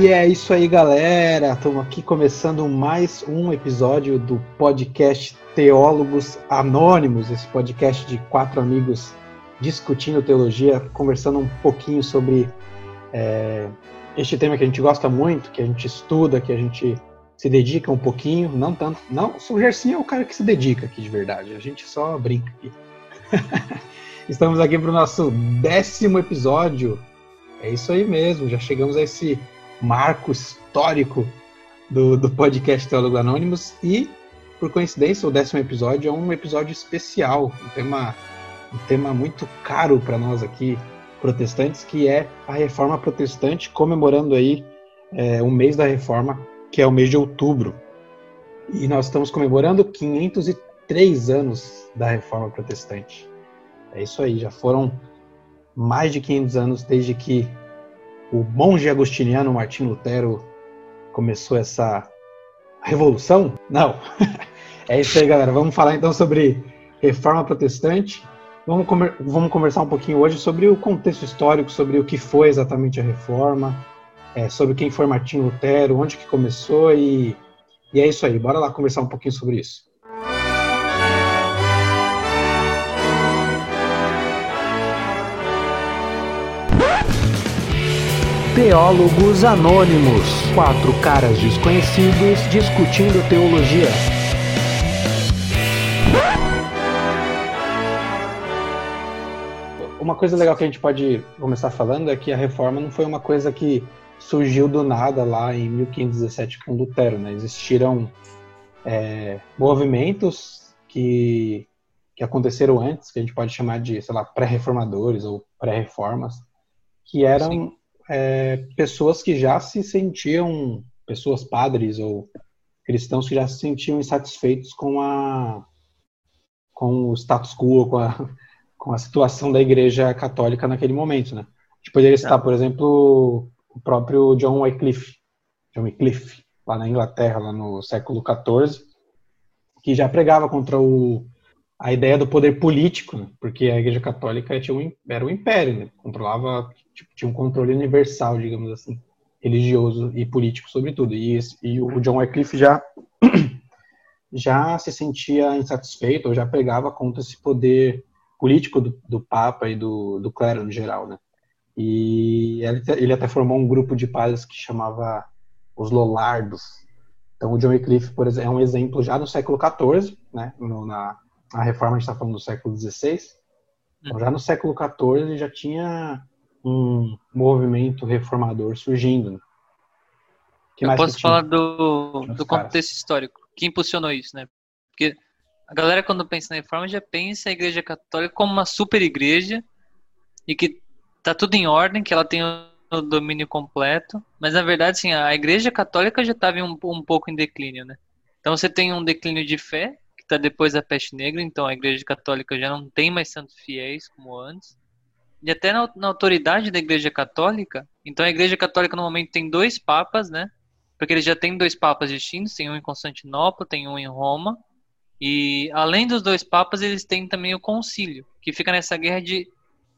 E é isso aí, galera. Estamos aqui começando mais um episódio do podcast Teólogos Anônimos, esse podcast de quatro amigos discutindo teologia, conversando um pouquinho sobre é, este tema que a gente gosta muito, que a gente estuda, que a gente se dedica um pouquinho, não tanto. Não, o Gersinho é o cara que se dedica aqui de verdade, a gente só brinca aqui. Estamos aqui para o nosso décimo episódio. É isso aí mesmo, já chegamos a esse marco histórico do, do podcast Teólogo Anônimos e, por coincidência, o décimo episódio é um episódio especial, um tema, um tema muito caro para nós aqui, protestantes, que é a Reforma Protestante, comemorando aí é, o mês da Reforma, que é o mês de outubro. E nós estamos comemorando 503 anos da Reforma Protestante. É isso aí, já foram mais de 500 anos desde que o monge agostiniano Martim Lutero começou essa revolução? Não. é isso aí, galera. Vamos falar então sobre reforma protestante. Vamos, vamos conversar um pouquinho hoje sobre o contexto histórico, sobre o que foi exatamente a reforma, é, sobre quem foi Martim Lutero, onde que começou e, e é isso aí. Bora lá conversar um pouquinho sobre isso. Teólogos Anônimos. Quatro caras desconhecidos discutindo teologia. Uma coisa legal que a gente pode começar falando é que a reforma não foi uma coisa que surgiu do nada lá em 1517 com Lutero, né? Existiram é, movimentos que, que aconteceram antes, que a gente pode chamar de, sei lá, pré-reformadores ou pré-reformas, que eram Sim é, pessoas que já se sentiam, pessoas padres ou cristãos que já se sentiam insatisfeitos com a com o status quo, com a, com a situação da igreja católica naquele momento, né? A gente poderia citar, tá. por exemplo, o próprio John Wycliffe, John Wycliffe, lá na Inglaterra, lá no século XIV, que já pregava contra o, a ideia do poder político, né? porque a igreja católica tinha um, era um império, né? controlava tipo, tinha um controle universal, digamos assim, religioso e político sobre tudo. E, esse, e o John Wycliffe já já se sentia insatisfeito ou já pregava contra esse poder político do, do Papa e do, do clero no geral, né? E ele, ele até formou um grupo de padres que chamava os Lollardos. Então o John Wycliffe, por exemplo, é um exemplo já no século XIV, né? No, na a reforma a gente está falando do século XVI. Então, já no século XIV já tinha um movimento reformador surgindo. Né? Que Eu posso falar do, do contexto histórico, que impulsionou isso, né? Porque a galera, quando pensa na reforma, já pensa a Igreja Católica como uma super igreja e que tá tudo em ordem, que ela tem o domínio completo. Mas, na verdade, sim, a Igreja Católica já estava um, um pouco em declínio, né? Então, você tem um declínio de fé, está depois da peste negra, então a Igreja Católica já não tem mais tantos fiéis como antes e até na, na, autoridade da Igreja Católica. Então a Igreja Católica no momento tem dois papas, né? Porque eles já têm dois papas distintos, tem um em Constantinopla, tem um em Roma. E além dos dois papas, eles têm também o concílio, que fica nessa guerra de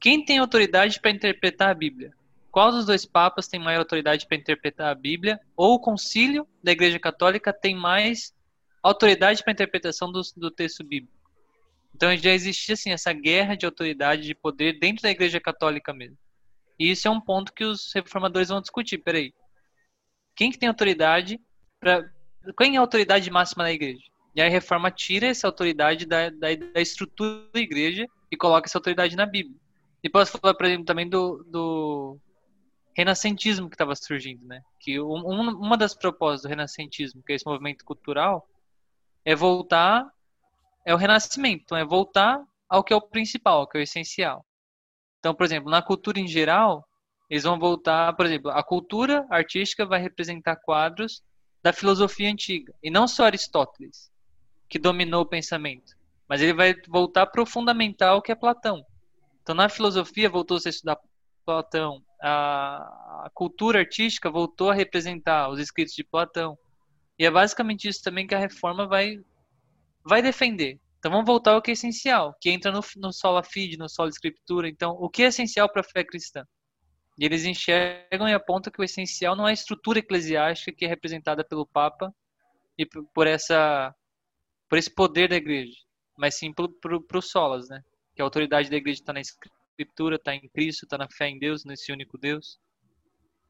quem tem autoridade para interpretar a Bíblia. Qual dos dois papas tem maior autoridade para interpretar a Bíblia? Ou o concílio da Igreja Católica tem mais autoridade para interpretação do, do texto bíblico? Então já existia assim essa guerra de autoridade, de poder dentro da Igreja Católica mesmo. E isso é um ponto que os reformadores vão discutir. Peraí, quem que tem autoridade para quem é a autoridade máxima da igreja? E aí a reforma tira essa autoridade da, da, da, estrutura da igreja e coloca essa autoridade na Bíblia. E posso falar, por exemplo, também do, do renascentismo que estava surgindo, né? Que um, uma das propostas do renascentismo, que é esse movimento cultural, é voltar é o renascimento, então é voltar ao que é o principal, ao que é o essencial. Então, por exemplo, na cultura em geral, eles vão voltar, por exemplo, a cultura artística vai representar quadros da filosofia antiga, e não só Aristóteles, que dominou o pensamento, mas ele vai voltar para o fundamental que é Platão. Então, na filosofia, voltou-se a estudar Platão, a, a cultura artística voltou a representar os escritos de Platão. E é basicamente isso também que a reforma vai vai defender. Então vamos voltar ao que é essencial, que entra no, no sola fide, no sola escritura. Então, o que é essencial para a fé cristã? E eles enxergam e apontam que o essencial não é a estrutura eclesiástica que é representada pelo Papa e por essa por esse poder da igreja, mas sim para o solas, né? Que a autoridade da igreja está na escritura, está em Cristo, está na fé em Deus, nesse único Deus.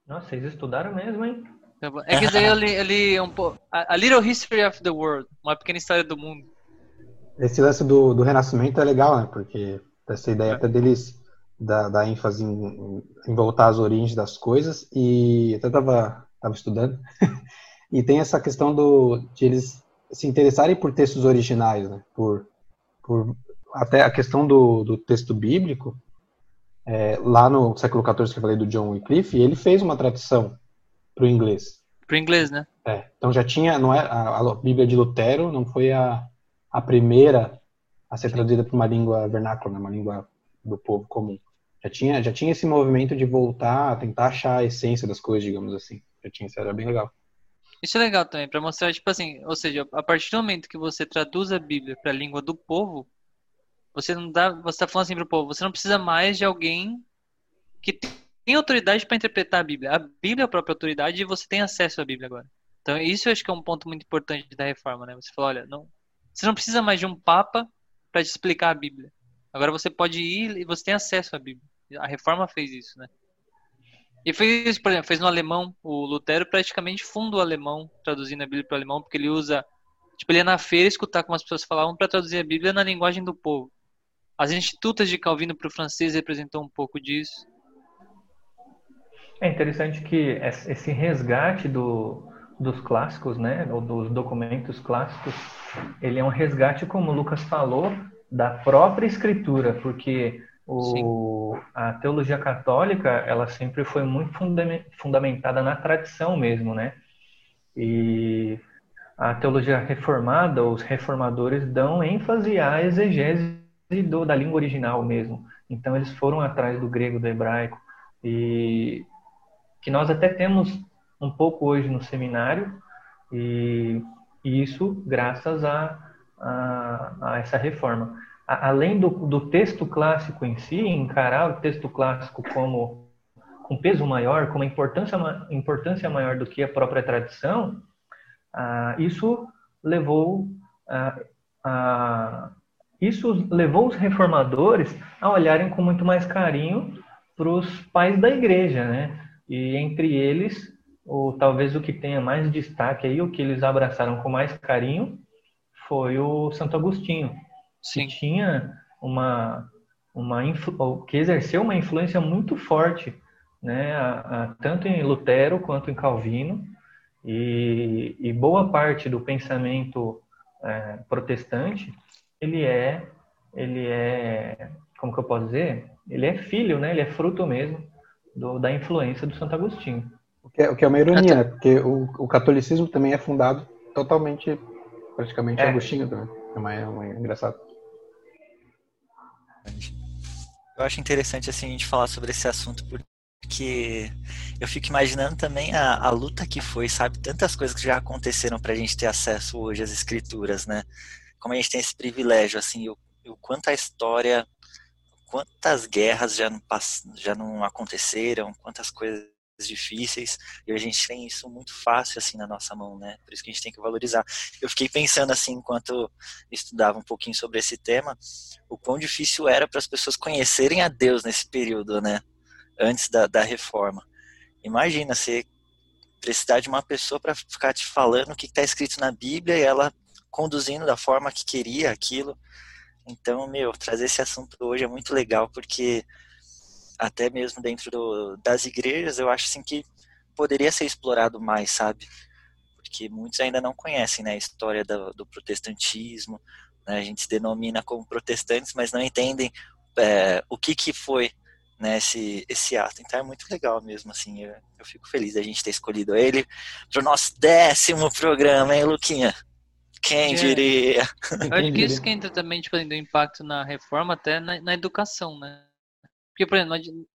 Nossa, vocês estudaram mesmo, hein? É que daí ali, ali um pouco. A Little History of the World, uma pequena história do mundo. Esse lance do, do renascimento é legal, né? Porque essa ideia é. até deles da, da ênfase em, em, voltar às origens das coisas e até tava, tava estudando e tem essa questão do de eles se interessarem por textos originais, né? Por, por até a questão do, do texto bíblico é, lá no século XIV que eu falei do John Wycliffe, ele fez uma tradução para o inglês. Para o inglês, né? É. Então já tinha, não é a, a, Bíblia de Lutero não foi a, a primeira a ser traduzida para uma língua vernácula, né, uma língua do povo comum. Já tinha, já tinha esse movimento de voltar, tentar achar a essência das coisas, digamos assim. Já tinha, isso era bem legal. Isso é legal também, para mostrar, tipo assim, ou seja, a partir do momento que você traduz a Bíblia para a língua do povo, você não dá, você tá falando assim pro povo, você não precisa mais de alguém que tem autoridade para interpretar a Bíblia. A Bíblia é a própria autoridade e você tem acesso à Bíblia agora. Então, isso eu acho que é um ponto muito importante da reforma, né? Você fala, olha, não, você não precisa mais de um papa para te explicar a Bíblia. Agora você pode ir e você tem acesso à Bíblia. A reforma fez isso, né? E fez isso, por exemplo, fez no alemão. O Lutero praticamente funda o alemão, traduzindo a Bíblia para o alemão, porque ele usa. Tipo, ele ia na feira escutar como as pessoas falavam para traduzir a Bíblia na linguagem do povo. As Institutas de Calvino para o francês representou um pouco disso. É interessante que esse resgate do, dos clássicos, né, ou dos documentos clássicos, ele é um resgate, como o Lucas falou, da própria escritura, porque o, a teologia católica, ela sempre foi muito fundamentada na tradição mesmo, né? E a teologia reformada, os reformadores dão ênfase à exegese do, da língua original mesmo. Então eles foram atrás do grego, do hebraico e que nós até temos um pouco hoje no seminário e, isso graças a, a, a essa reforma. A, além do, do texto clássico em si, encarar o texto clássico como com peso maior, com uma importância, importância maior do que a própria tradição, ah, isso levou isso levou os reformadores a olharem com muito mais carinho para os pais da igreja, né? E entre eles, o, talvez o que tenha mais destaque aí, o que eles abraçaram com mais carinho, foi o Santo Agostinho, Sim. que tinha uma, uma que exerceu uma influência muito forte, né? A, a, tanto em Lutero quanto em Calvino, e, e boa parte do pensamento é, protestante ele é, ele é, como que eu posso dizer? Ele é filho, né? Ele é fruto mesmo do, da influência do Santo Agostinho. O que é, o que é uma ironia, né? Porque o, o catolicismo também é fundado totalmente, praticamente, é. Agostinho também. É, uma, é, uma, é engraçado. Eu acho interessante assim a gente falar sobre esse assunto porque eu fico imaginando também a, a luta que foi, sabe? Tantas coisas que já aconteceram para a gente ter acesso hoje às escrituras, né? como a gente tem esse privilégio, assim, o, o quanto a história, quantas guerras já não, já não aconteceram, quantas coisas difíceis, e a gente tem isso muito fácil, assim, na nossa mão, né? Por isso que a gente tem que valorizar. Eu fiquei pensando, assim, enquanto estudava um pouquinho sobre esse tema, o quão difícil era para as pessoas conhecerem a Deus nesse período, né? Antes da, da reforma. Imagina você precisar de uma pessoa para ficar te falando o que está escrito na Bíblia e ela conduzindo da forma que queria aquilo. Então, meu, trazer esse assunto hoje é muito legal, porque até mesmo dentro do, das igrejas, eu acho assim que poderia ser explorado mais, sabe? Porque muitos ainda não conhecem né, a história do, do protestantismo, né? a gente se denomina como protestantes, mas não entendem é, o que, que foi né, esse, esse ato. Então é muito legal mesmo, assim, eu, eu fico feliz da gente ter escolhido ele para o nosso décimo programa, hein, Luquinha? Quem diria? Eu acho que isso que entra também, tipo, do impacto na reforma, até na, na educação, né? Porque, por exemplo,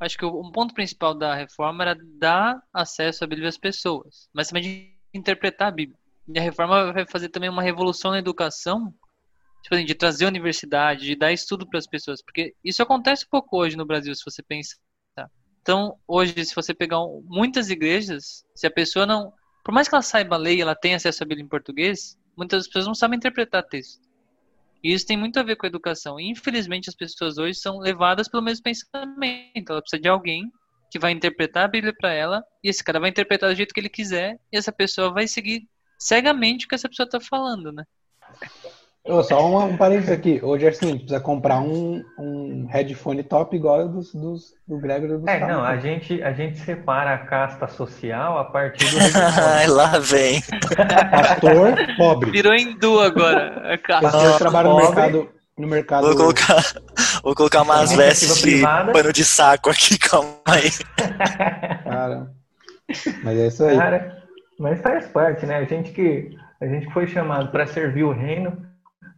acho que um ponto principal da reforma era dar acesso à Bíblia às pessoas, mas também de interpretar a Bíblia. E a reforma vai fazer também uma revolução na educação, tipo assim, de trazer a universidade, de dar estudo para as pessoas, porque isso acontece um pouco hoje no Brasil, se você pensar. Então, hoje, se você pegar muitas igrejas, se a pessoa não. Por mais que ela saiba a lei, ela tenha acesso à Bíblia em português, muitas pessoas não sabem interpretar texto. E isso tem muito a ver com a educação. E, infelizmente, as pessoas hoje são levadas pelo mesmo pensamento. Ela precisa de alguém que vai interpretar a Bíblia para ela, e esse cara vai interpretar do jeito que ele quiser, e essa pessoa vai seguir cegamente o que essa pessoa está falando, né? Oh, só um, um parênteses aqui. Hoje é assim, a gente precisa comprar um, um headphone top igual dos, dos, do Gregory do É, não, a gente, a gente separa a casta social a partir do Ai, lá vem. Pastor pobre. Virou hindu agora. A casta. Pastor trabalha no mercado, no mercado. Vou colocar, vou colocar umas vestes de pano de saco aqui, calma aí. Cara, mas é isso aí. Cara, mas faz parte, né? A gente que a gente foi chamado para servir o reino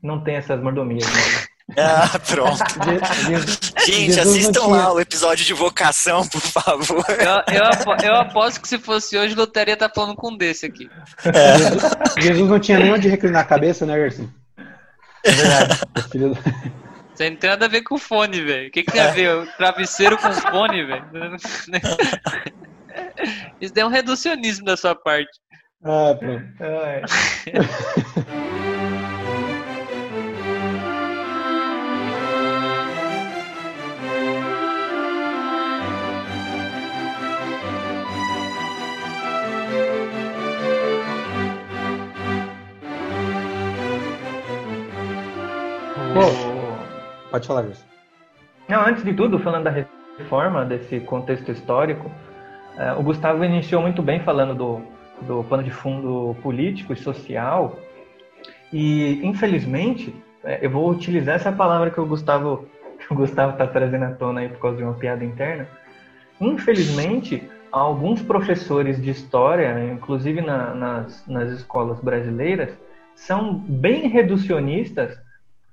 não tem essas mordomias. Né? Ah, pronto. Gente, Jesus assistam lá o episódio de vocação, por favor. Eu, eu, eu aposto que se fosse hoje, Luteria tá falando com um desse aqui. É. Jesus, Jesus, não tinha nem onde reclinar a cabeça, né, Gerson? É verdade. Isso não tem nada a ver com fone, velho. O que, que tem a ver? O travesseiro com fone, velho? Isso daí é um reducionismo da sua parte. Ah, pronto. Ah, é. Pode falar, isso. Não, antes de tudo, falando da reforma, desse contexto histórico, é, o Gustavo iniciou muito bem falando do, do pano de fundo político e social. E, infelizmente, é, eu vou utilizar essa palavra que o Gustavo que o Gustavo está trazendo à tona aí por causa de uma piada interna. Infelizmente, alguns professores de história, inclusive na, nas, nas escolas brasileiras, são bem reducionistas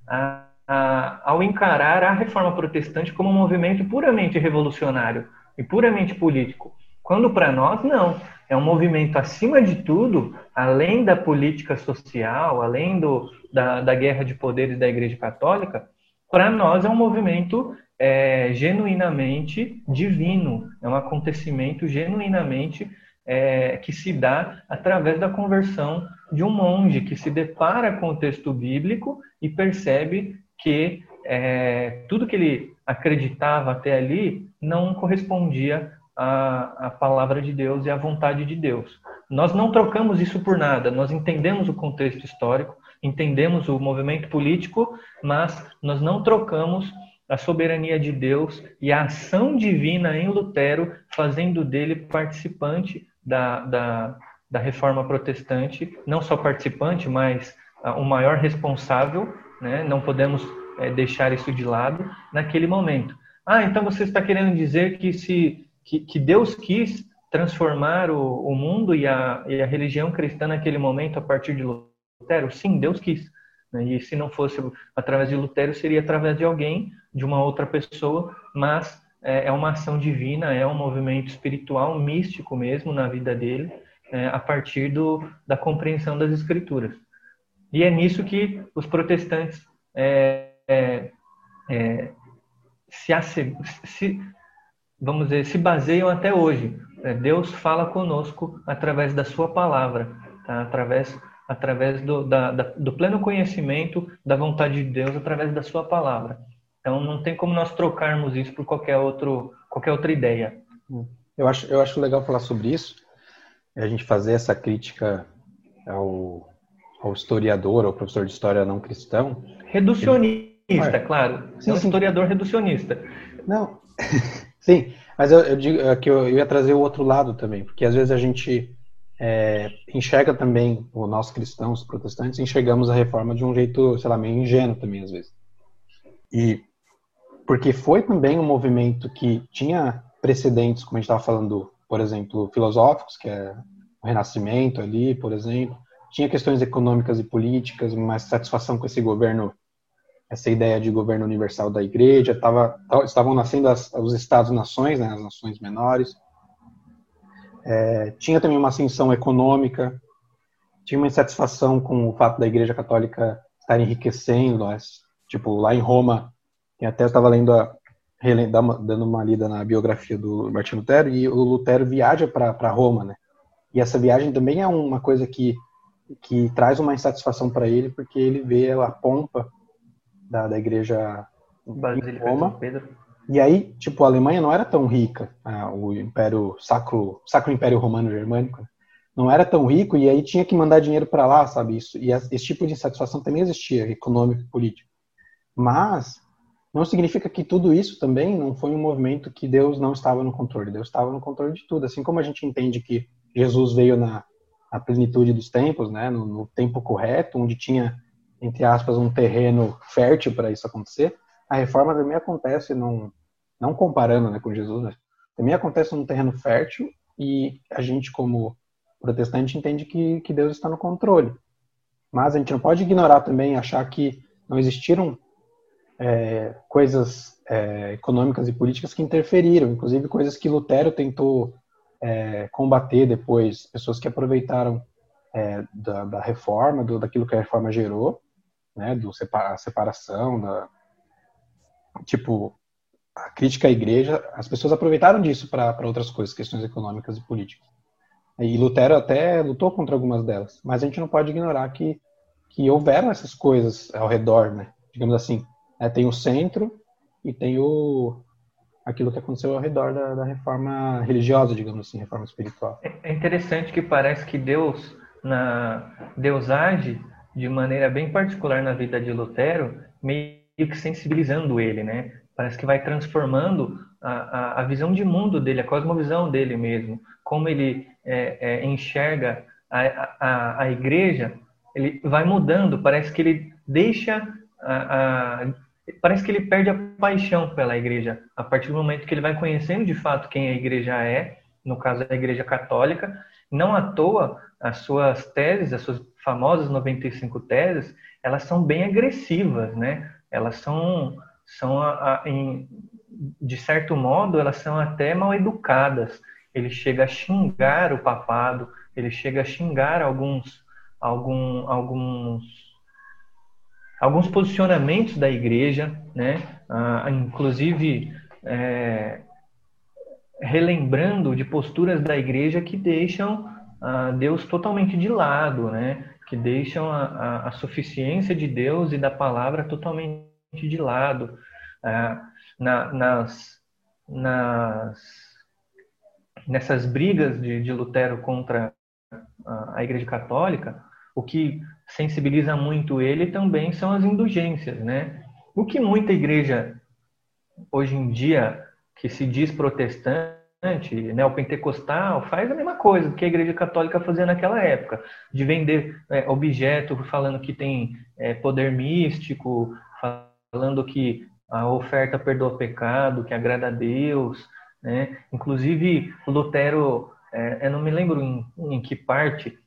a ao encarar a reforma protestante como um movimento puramente revolucionário e puramente político, quando para nós não. É um movimento, acima de tudo, além da política social, além do, da, da guerra de poderes da Igreja Católica, para nós é um movimento é, genuinamente divino, é um acontecimento genuinamente é, que se dá através da conversão de um monge que se depara com o texto bíblico e percebe que é, tudo que ele acreditava até ali não correspondia à, à palavra de Deus e à vontade de Deus. Nós não trocamos isso por nada, nós entendemos o contexto histórico, entendemos o movimento político, mas nós não trocamos a soberania de Deus e a ação divina em Lutero, fazendo dele participante da, da, da reforma protestante, não só participante, mas uh, o maior responsável né? não podemos é, deixar isso de lado naquele momento. Ah, então você está querendo dizer que se que, que Deus quis transformar o, o mundo e a, e a religião cristã naquele momento a partir de Lutero? Sim, Deus quis. Né? E se não fosse através de Lutero, seria através de alguém, de uma outra pessoa, mas é, é uma ação divina, é um movimento espiritual, místico mesmo na vida dele, é, a partir do, da compreensão das Escrituras. E é nisso que os protestantes é, é, é, se, se, vamos dizer, se baseiam até hoje. É, Deus fala conosco através da sua palavra, tá? através, através do, da, da, do pleno conhecimento da vontade de Deus, através da sua palavra. Então não tem como nós trocarmos isso por qualquer, outro, qualquer outra ideia. Eu acho, eu acho legal falar sobre isso, a gente fazer essa crítica ao, ao historiador, ao professor de história não cristão. Reducionista, ele... claro. Sim, é um sim. historiador reducionista. Não, sim, mas eu, eu digo é que eu, eu, ia trazer o outro lado também, porque às vezes a gente é, enxerga também, o nós cristãos, protestantes, enxergamos a reforma de um jeito, sei lá, meio ingênuo também às vezes. E porque foi também um movimento que tinha precedentes, como a gente estava falando, por exemplo, filosóficos, que é o Renascimento ali, por exemplo, tinha questões econômicas e políticas, mas satisfação com esse governo, essa ideia de governo universal da igreja, tava, estavam nascendo as, os estados-nações, né, as nações menores. É, tinha também uma ascensão econômica, tinha uma insatisfação com o fato da igreja católica estar enriquecendo, tipo, lá em Roma, e até eu estava lendo a, dando uma lida na biografia do Martin Lutero, e o Lutero viaja para Roma, né? E essa viagem também é uma coisa que, que traz uma insatisfação para ele, porque ele vê a pompa da, da igreja em Roma. E aí, tipo, a Alemanha não era tão rica, ah, o Império Sacro, Sacro Império Romano Germânico, né? não era tão rico e aí tinha que mandar dinheiro para lá, sabe isso? E esse tipo de insatisfação também existia, econômico e político. Mas não significa que tudo isso também não foi um movimento que Deus não estava no controle. Deus estava no controle de tudo. Assim como a gente entende que Jesus veio na, na plenitude dos tempos, né, no, no tempo correto, onde tinha entre aspas um terreno fértil para isso acontecer, a reforma também acontece num, não comparando né, com Jesus, também acontece num terreno fértil e a gente como protestante entende que, que Deus está no controle. Mas a gente não pode ignorar também, achar que não existiram é, coisas é, econômicas e políticas que interferiram, inclusive coisas que Lutero tentou é, combater depois, pessoas que aproveitaram é, da, da, reforma, do, daquilo que a reforma gerou, né, do separa, separação, da, tipo, a crítica à igreja, as pessoas aproveitaram disso para outras coisas, questões econômicas e políticas. E Lutero até lutou contra algumas delas, mas a gente não pode ignorar que, que houveram essas coisas ao redor, né? Digamos assim, é, tem o centro e tem o aquilo que aconteceu ao redor da, da reforma religiosa, digamos assim, reforma espiritual. É, é interessante que parece que Deus na Deus age de maneira bem particular na vida de Lutero, meio que sensibilizando ele, né? Parece que vai transformando a, a, a visão de mundo dele, a cosmovisão dele mesmo, como ele é, é, enxerga a, a, a igreja, ele vai mudando, parece que ele deixa a, a, parece que ele perde a paixão pela igreja a partir do momento que ele vai conhecendo de fato quem a igreja é, no caso a igreja católica, não à toa as suas teses, as suas famosas 95 teses, elas são bem agressivas, né? Elas são são a, a, em, de certo modo elas são até mal educadas ele chega a xingar o papado, ele chega a xingar alguns, algum, alguns, alguns posicionamentos da igreja, né? Ah, inclusive é, relembrando de posturas da igreja que deixam ah, Deus totalmente de lado, né? que deixam a, a, a, suficiência de Deus e da palavra totalmente de lado. Ah, na, nas, nas nessas brigas de, de Lutero contra a, a Igreja Católica, o que sensibiliza muito ele também são as indulgências, né? O que muita igreja hoje em dia que se diz protestante, neopentecostal, faz a mesma coisa que a Igreja Católica fazia naquela época, de vender é, objeto falando que tem é, poder místico, falando que a oferta perdoa o pecado, que agrada a Deus, né? Inclusive, Lutero, é, eu não me lembro em, em que parte,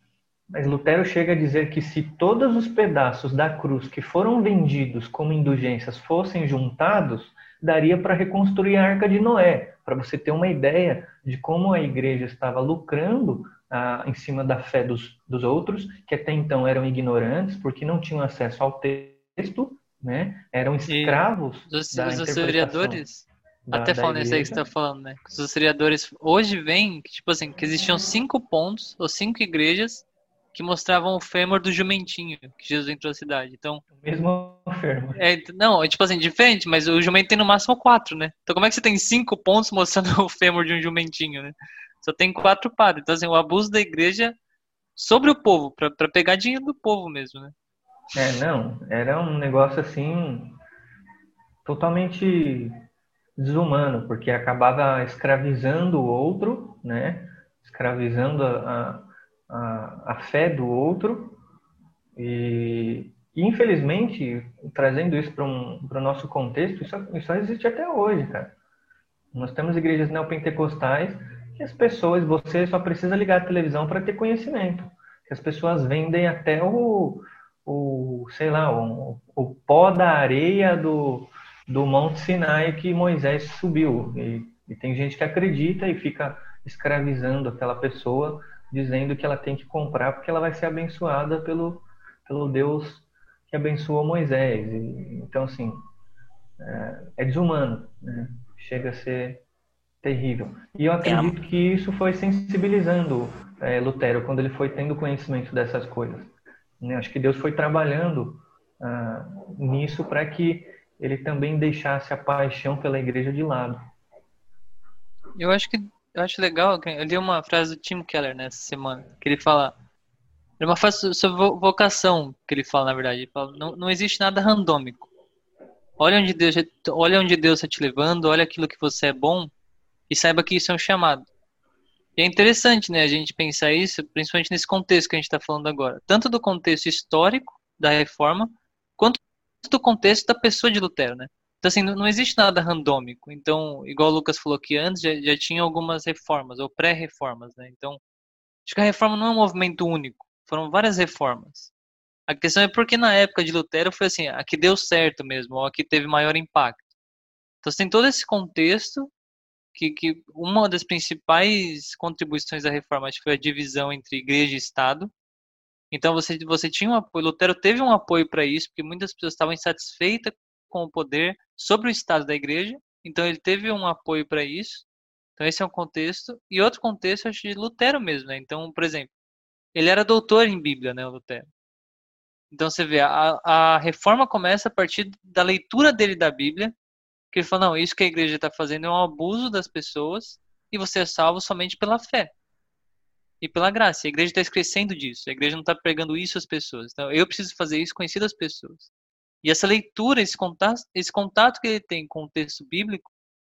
mas Lutero chega a dizer que se todos os pedaços da cruz que foram vendidos como indulgências fossem juntados, daria para reconstruir a Arca de Noé, para você ter uma ideia de como a igreja estava lucrando ah, em cima da fé dos, dos outros, que até então eram ignorantes, porque não tinham acesso ao texto, né? eram escravos e da os historiadores da, Até falando isso aí que você tá falando, né? Os historiadores hoje veem que, tipo assim, que existiam cinco pontos, ou cinco igrejas, que mostravam o fêmur do jumentinho que Jesus entrou na cidade. Então. O mesmo fêmur. É, não, é tipo assim, diferente, mas o jumento tem no máximo quatro, né? Então como é que você tem cinco pontos mostrando o fêmur de um jumentinho, né? Só tem quatro padres. Então, assim, o abuso da igreja sobre o povo, para pegar dinheiro do povo mesmo, né? É, não, era um negócio assim totalmente desumano, porque acabava escravizando o outro, né? escravizando a, a, a fé do outro. E, e, infelizmente, trazendo isso para um, o nosso contexto, isso, isso existe até hoje, cara. Nós temos igrejas neopentecostais que as pessoas, você só precisa ligar a televisão para ter conhecimento. Que as pessoas vendem até o, o sei lá, o, o pó da areia do, do Monte Sinai que Moisés subiu. E, e tem gente que acredita e fica escravizando aquela pessoa, dizendo que ela tem que comprar porque ela vai ser abençoada pelo, pelo Deus que abençoou Moisés. E, então, assim, é, é desumano. Né? chega a ser terrível. E eu acredito que isso foi sensibilizando é, Lutero quando ele foi tendo conhecimento dessas coisas. Né? Acho que Deus foi trabalhando ah, nisso para que ele também deixasse a paixão pela igreja de lado. Eu acho que eu acho legal, eu li uma frase do Tim Keller nessa semana, que ele fala é uma frase sobre vocação que ele fala, na verdade. Ele fala, não, não existe nada randômico. Olha onde Deus, olha onde Deus está te levando, olha aquilo que você é bom e saiba que isso é um chamado. E é interessante, né, a gente pensar isso, principalmente nesse contexto que a gente está falando agora, tanto do contexto histórico da reforma, quanto do contexto da pessoa de Lutero, né? Então, assim, não, existe nada randômico. Então, igual o Lucas falou que antes, já, já tinha algumas reformas, ou pré-reformas, né? Então, acho que a reforma não é um movimento único. Foram várias reformas. A questão é porque na época de Lutero foi assim, a que deu certo mesmo, ou a que teve maior impacto. Então, tem todo esse contexto que, que uma das principais contribuições da reforma foi a divisão entre igreja e Estado. Então você, você tinha um apoio, Lutero teve um apoio para isso, porque muitas pessoas estavam insatisfeitas com o poder sobre o Estado da igreja, então ele teve um apoio para isso. Então esse é um contexto. E outro contexto, acho, de Lutero mesmo, né? Então, por exemplo, ele era doutor em Bíblia, né, Lutero. Então você vê, a, a reforma começa a partir da leitura dele da Bíblia que ele falou, não, isso que a igreja está fazendo é um abuso das pessoas e você é salvo somente pela fé e pela graça. A igreja está esquecendo disso. A igreja não está pregando isso às pessoas. Então, eu preciso fazer isso conhecido às pessoas. E essa leitura, esse contato, esse contato que ele tem com o texto bíblico,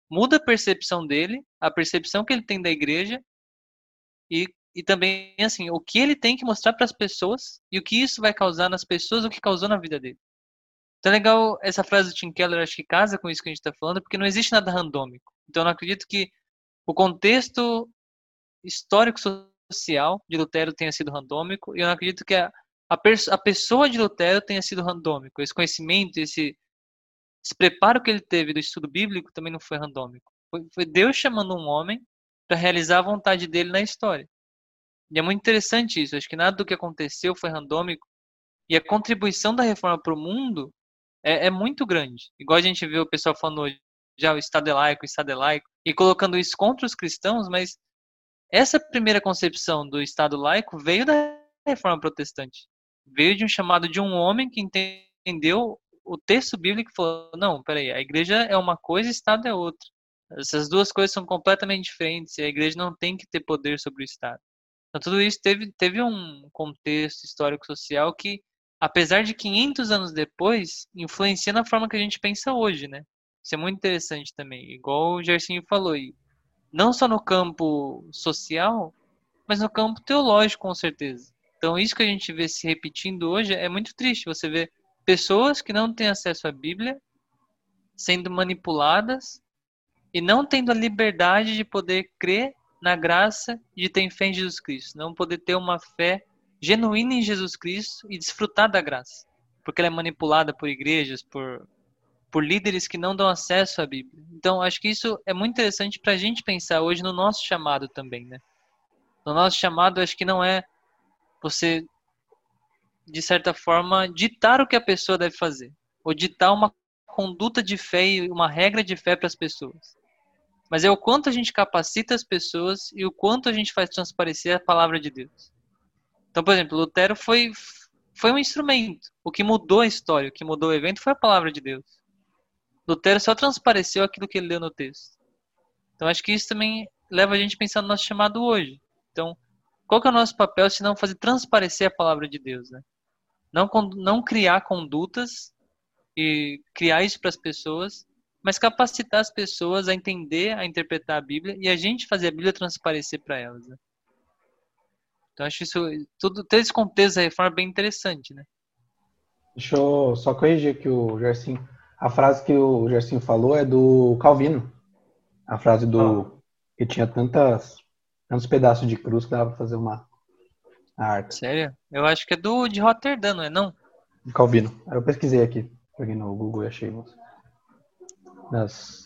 muda a percepção dele, a percepção que ele tem da igreja e, e também, assim, o que ele tem que mostrar para as pessoas e o que isso vai causar nas pessoas, o que causou na vida dele. Então é legal essa frase do Tim Keller, acho que casa com isso que a gente está falando, porque não existe nada randômico. Então eu não acredito que o contexto histórico social de Lutero tenha sido randômico, e eu não acredito que a, a, a pessoa de Lutero tenha sido randômico. Esse conhecimento, esse, esse preparo que ele teve do estudo bíblico também não foi randômico. Foi, foi Deus chamando um homem para realizar a vontade dele na história. E é muito interessante isso. Acho que nada do que aconteceu foi randômico. E a contribuição da reforma para o mundo é, é, muito grande. Igual a gente vê o pessoal falando hoje, já o Estado é laico, o Estado é laico, e colocando isso contra os cristãos, mas essa primeira concepção do Estado laico veio da reforma protestante. Veio de um chamado de um homem que entendeu o texto bíblico e falou: não, peraí, a igreja é uma coisa e o Estado é outra. Essas duas coisas são completamente diferentes e a igreja não tem que ter poder sobre o Estado. Então, tudo isso teve, teve um contexto histórico-social que apesar de 500 anos depois, influencia na forma que a gente pensa hoje, né? Isso é muito interessante também, igual o Gersinho falou, e não só no campo social, mas no campo teológico, com certeza. Então, isso que a gente vê se repetindo hoje é muito triste. Você vê pessoas que não têm acesso à Bíblia sendo manipuladas e não tendo a liberdade de poder crer na graça de ter fé em Jesus Cristo, não poder ter uma fé genuína em Jesus Cristo e desfrutar da graça. Porque ela é manipulada por igrejas, por, por líderes que não dão acesso à Bíblia. Então, acho que isso é muito interessante para a gente pensar hoje no nosso chamado também, né? No nosso chamado, acho que não é você, de certa forma, ditar o que a pessoa deve fazer, ou ditar uma conduta de fé e uma regra de fé para as pessoas. Mas é o quanto a gente capacita as pessoas e o quanto a gente faz transparecer a palavra de Deus. Então, por exemplo, Lutero foi, foi um instrumento. O que mudou a história, o que mudou o evento foi a palavra de Deus. Lutero só transpareceu aquilo que ele leu no texto. Então, acho que isso também leva a gente a pensar no nosso chamado hoje. Então, qual que é o nosso papel se não fazer transparecer a palavra de Deus, né? Não, não criar condutas e criar isso para as pessoas, mas capacitar as pessoas a entender, a interpretar a Bíblia e a gente fazer a Bíblia transparecer para elas. Né? Então acho isso tudo ter esse contexto da reforma bem interessante, né? Deixa eu só corrigir que o Gerson, a frase que o Gerson falou é do Calvino. A frase do ah. que tinha tantas tantos pedaços de cruz que dava para fazer uma arte. Sério? Eu acho que é do de Rotterdam, não é não? Calvino. Eu pesquisei aqui, peguei no Google e achei. Mas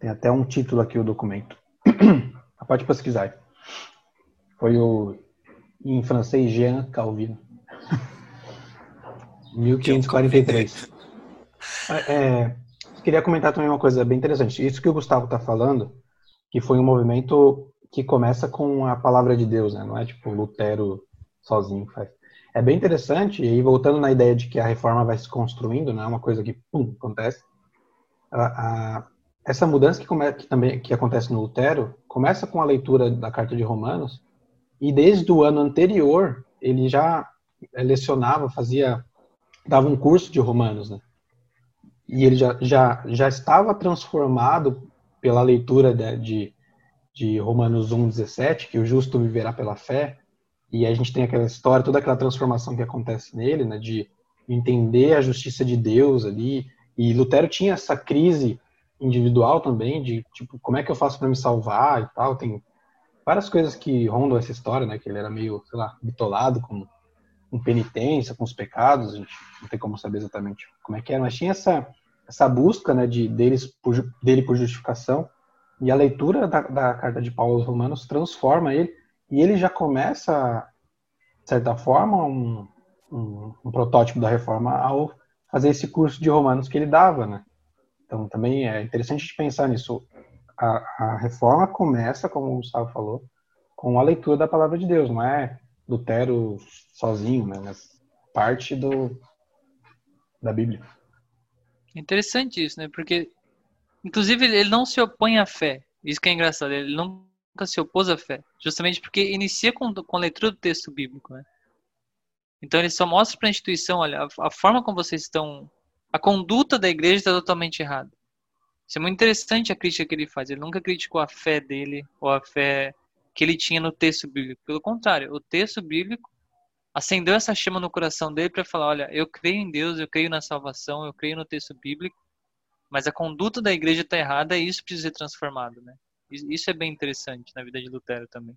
tem até um título aqui o documento. Pode pesquisar. Foi o em francês Jean Calvin. 1543. É, queria comentar também uma coisa bem interessante. Isso que o Gustavo está falando, que foi um movimento que começa com a palavra de Deus, né? Não é tipo Lutero sozinho faz. É bem interessante, e voltando na ideia de que a reforma vai se construindo, não é uma coisa que, pum, acontece. A, a, essa mudança que, come, que, também que acontece no Lutero começa com a leitura da carta de Romanos, e desde o ano anterior ele já lecionava, fazia, dava um curso de Romanos, né? E ele já, já, já estava transformado pela leitura de, de, de Romanos 1,17, que o justo viverá pela fé, e a gente tem aquela história, toda aquela transformação que acontece nele, né, de entender a justiça de Deus ali. E Lutero tinha essa crise individual também, de tipo, como é que eu faço para me salvar e tal. Tem várias coisas que rondam essa história, né, que ele era meio, sei lá, bitolado com, com penitência, com os pecados, a gente não tem como saber exatamente como é que era, mas tinha essa, essa busca, né, de, deles por, dele por justificação. E a leitura da, da carta de Paulo aos Romanos transforma ele e ele já começa, de certa forma, um, um, um, protótipo da reforma ao fazer esse curso de romanos que ele dava, né? Então também é interessante pensar nisso. A, a reforma começa, como o Gustavo falou, com a leitura da palavra de Deus, não é Lutero sozinho, né? Mas parte do, da Bíblia. Interessante isso, né? Porque, inclusive, ele não se opõe à fé. Isso que é engraçado. Ele nunca se opôs à fé, justamente porque inicia com, com a leitura do texto bíblico, né? Então ele só mostra para a instituição, olha, a, a, forma como vocês estão, a conduta da igreja está totalmente errada. Isso é muito interessante a crítica que ele faz. Ele nunca criticou a fé dele ou a fé que ele tinha no texto bíblico. Pelo contrário, o texto bíblico acendeu essa chama no coração dele para falar, olha, eu creio em Deus, eu creio na salvação, eu creio no texto bíblico, mas a conduta da igreja está errada e isso precisa ser transformado, né? Isso é bem interessante na vida de Lutero também.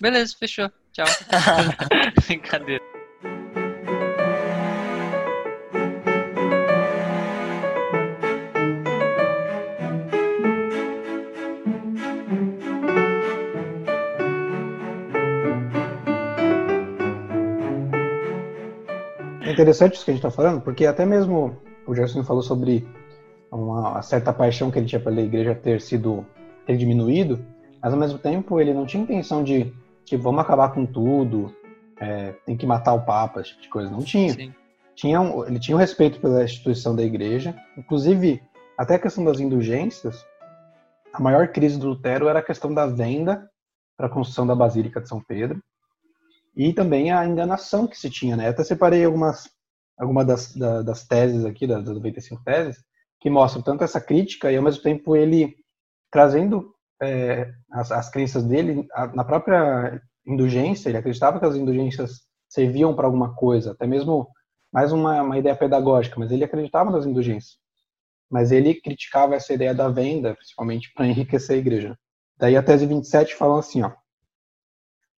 Beleza, fechou. Tchau. Brincadeira. Interessante isso que a gente está falando, porque até mesmo o Gerson falou sobre uma certa paixão que ele tinha pela igreja ter sido ter diminuído, mas ao mesmo tempo ele não tinha intenção de tipo vamos acabar com tudo, é, tem que matar o papa, esse tipo de coisa. Não tinha. Sim. tinha um, ele tinha um respeito pela instituição da igreja, inclusive até a questão das indulgências. A maior crise do Lutero era a questão da venda para a construção da Basílica de São Pedro e também a enganação que se tinha, né? Eu até separei algumas algumas das, das teses aqui, das 95 teses, que mostram tanto essa crítica e ao mesmo tempo ele trazendo é, as, as crenças dele a, na própria indulgência, ele acreditava que as indulgências serviam para alguma coisa, até mesmo mais uma, uma ideia pedagógica, mas ele acreditava nas indulgências. Mas ele criticava essa ideia da venda, principalmente para enriquecer a igreja. Daí a tese 27 fala assim, ó,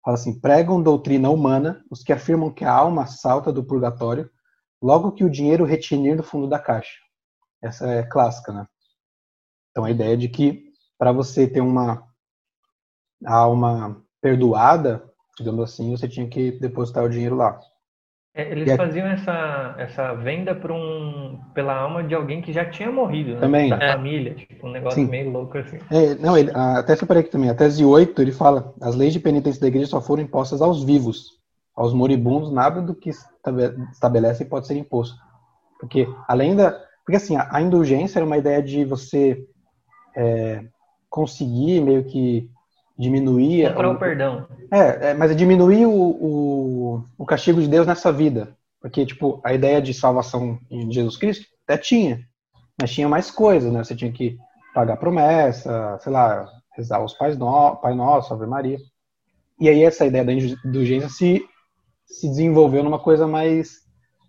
fala assim, pregam doutrina humana os que afirmam que a alma salta do purgatório logo que o dinheiro retinir do fundo da caixa. Essa é clássica, né? Então a ideia de que para você ter uma alma perdoada, digamos assim, você tinha que depositar o dinheiro lá. É, eles e faziam essa, essa venda por um, pela alma de alguém que já tinha morrido, né? Também. Da é. família, tipo, um negócio Sim. meio louco assim. É, não, ele, até separei aqui também, a tese 8, ele fala, as leis de penitência da igreja só foram impostas aos vivos, aos moribundos, nada do que estabelece pode ser imposto. Porque além da, porque assim, a, indulgência era uma ideia de você é, conseguir meio que diminuir. Comprar o perdão. É, é, mas é diminuir o, o, o, castigo de Deus nessa vida. Porque, tipo, a ideia de salvação em Jesus Cristo até tinha. Mas tinha mais coisas, né? Você tinha que pagar promessa, sei lá, rezar os pais no, Pai Nosso, Ave Maria. E aí essa ideia da indulgência se, se desenvolveu numa coisa mais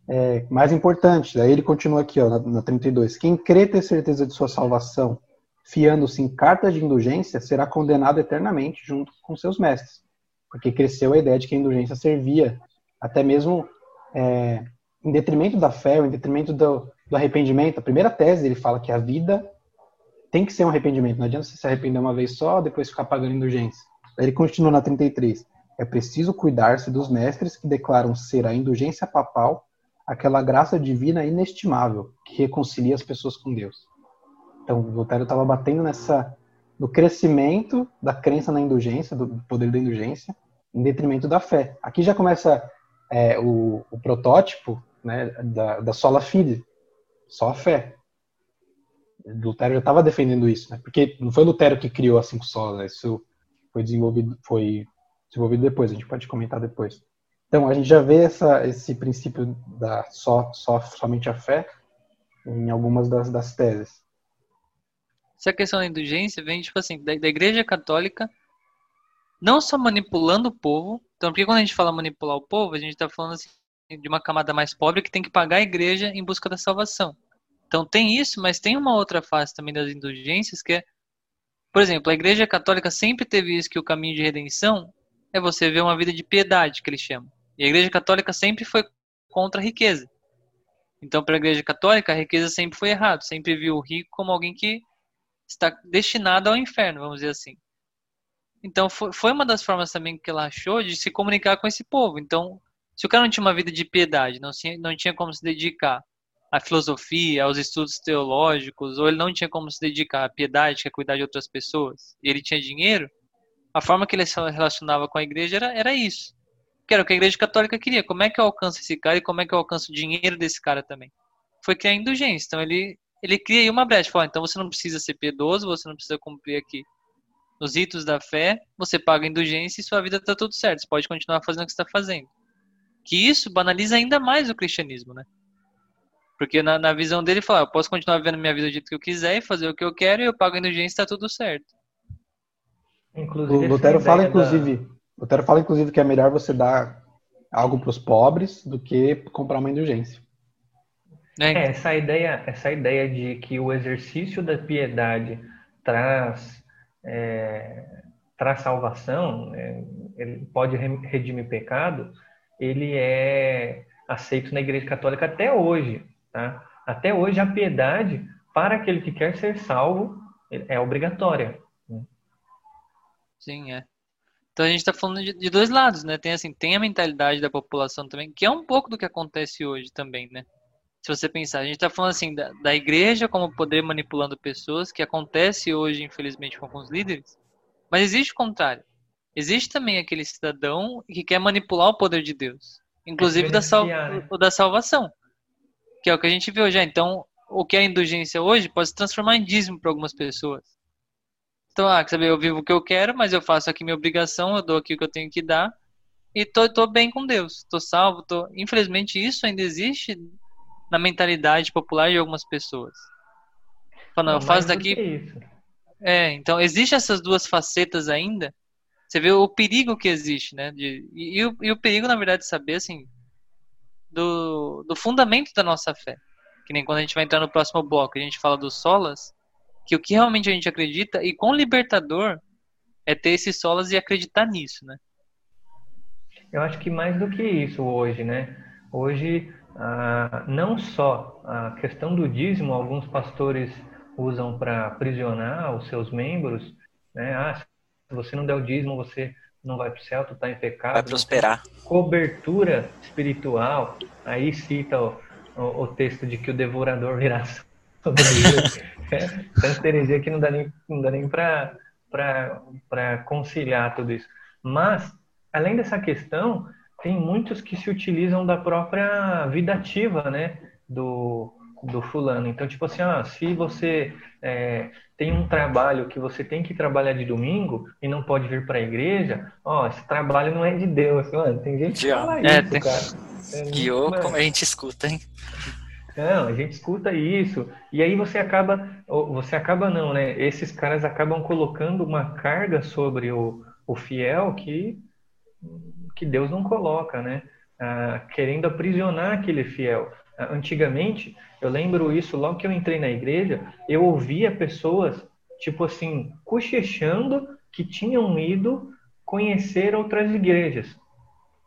é, mais importante, daí ele continua aqui, ó, na, na 32. Quem crê ter certeza de sua salvação, fiando-se em cartas de indulgência, será condenado eternamente junto com seus mestres. Porque cresceu a ideia de que a indulgência servia até mesmo é, em detrimento da fé, em detrimento do, do arrependimento. A primeira tese ele fala que a vida tem que ser um arrependimento. Não adianta você se arrepender uma vez só, depois ficar pagando indulgência. Ele continua na 33. É preciso cuidar-se dos mestres que declaram ser a indulgência papal aquela graça divina inestimável que reconcilia as pessoas com Deus. Então, Lutero estava batendo nessa no crescimento da crença na indulgência, do poder da indulgência, em detrimento da fé. Aqui já começa é, o, o, protótipo né, da, da sola fide, só a fé. Lutero já estava defendendo isso, né? porque não foi Lutero que criou as cinco solas, né? isso foi desenvolvido, foi desenvolvido depois, a gente pode comentar depois. Então a gente já vê essa, esse princípio da só, só somente a fé em algumas das, das teses. Essa questão da indulgência vem tipo assim da, da Igreja Católica não só manipulando o povo, então porque quando a gente fala manipular o povo, a gente está falando assim, de uma camada mais pobre que tem que pagar a igreja em busca da salvação. Então tem isso, mas tem uma outra face também das indulgências que é, por exemplo, a Igreja Católica sempre teve isso que o caminho de redenção é você ver uma vida de piedade, que eles chamam. E a Igreja Católica sempre foi contra a riqueza. Então, para a Igreja Católica, a riqueza sempre foi errado, sempre viu o rico como alguém que está destinado ao inferno, vamos dizer assim. Então, foi uma das formas também que ela achou de se comunicar com esse povo. Então, se o cara não tinha uma vida de piedade, não não tinha como se dedicar à filosofia, aos estudos teológicos, ou ele não tinha como se dedicar à piedade, que é cuidar de outras pessoas, e ele tinha dinheiro, a forma que ele se relacionava com a igreja era, era isso. Que era o que a igreja católica queria. Como é que eu alcanço esse cara e como é que eu alcanço o dinheiro desse cara também? Foi criar indulgência. Então ele, ele cria aí uma brecha. Fala, então você não precisa ser piedoso, você não precisa cumprir aqui os ritos da fé, você paga indulgência e sua vida está tudo certo. Você pode continuar fazendo o que está fazendo que isso banaliza ainda mais o cristianismo, né? Porque na, na visão dele, fala, eu posso continuar vivendo minha vida do jeito que eu quiser e fazer o que eu quero e eu pago a indulgência e está tudo certo. Inclusive, o Lutero fala, inclusive, da... Lutero fala, inclusive, que é melhor você dar algo para os pobres do que comprar uma indulgência. É, então. essa ideia, essa ideia de que o exercício da piedade traz é, traz salvação, é, ele pode redimir pecado, ele é aceito na Igreja Católica até hoje. Tá? Até hoje, a piedade, para aquele que quer ser salvo, é obrigatória. Né? Sim, é. Então a gente está falando de, de, dois lados, né? Tem assim, tem a mentalidade da população também, que é um pouco do que acontece hoje também, né? Se você pensar, a gente está falando assim da, da igreja como poder manipulando pessoas, que acontece hoje, infelizmente, com alguns líderes, mas existe o contrário. Existe também aquele cidadão que quer manipular o poder de Deus, inclusive da, sal, né? da salvação, que é o que a gente viu já. Então, o que é indulgência hoje pode se transformar em dízimo para algumas pessoas. Então, ah, quer saber, eu vivo o que eu quero, mas eu faço aqui minha obrigação, eu dou aqui o que eu tenho que dar, e tô, tô bem com Deus, tô salvo, tô... Infelizmente, isso ainda existe na mentalidade popular de algumas pessoas. Falando, eu faço daqui... É, então, existem essas duas facetas ainda, você vê o perigo que existe, né? De, e, e, o, e o perigo, na verdade, de saber, assim, do, do fundamento da nossa fé. Que nem quando a gente vai entrar no próximo bloco, a gente fala dos solas, que o que realmente a gente acredita, e com libertador, é ter esses solas e acreditar nisso, né? Eu acho que mais do que isso hoje, né? Hoje, ah, não só a questão do dízimo, alguns pastores usam para aprisionar os seus membros, né? Ah, se você não der o dízimo, você não vai para o céu, tu está em pecado. Vai prosperar. Cobertura espiritual. Aí cita o, o, o, texto de que o devorador virá sobre é, tanta heresia que não dá nem, não dá nem para conciliar tudo isso. Mas, além dessa questão, tem muitos que se utilizam da própria vida ativa, né? Do, do fulano. Então, tipo assim, ah, se você é, tem um trabalho que você tem que trabalhar de domingo e não pode vir para a igreja, ó, esse trabalho não é de Deus, mano. Tem gente que fala é, isso, tem... cara. Guiou, é, como a gente escuta, hein? Não, a gente escuta isso. E aí você acaba, você acaba não, né? Esses caras acabam colocando uma carga sobre o, o fiel que, que Deus não coloca, né? Ah, querendo aprisionar aquele fiel. Ah, antigamente, eu lembro isso logo que eu entrei na igreja, eu ouvia pessoas, tipo assim, cochechando que tinham ido conhecer outras igrejas.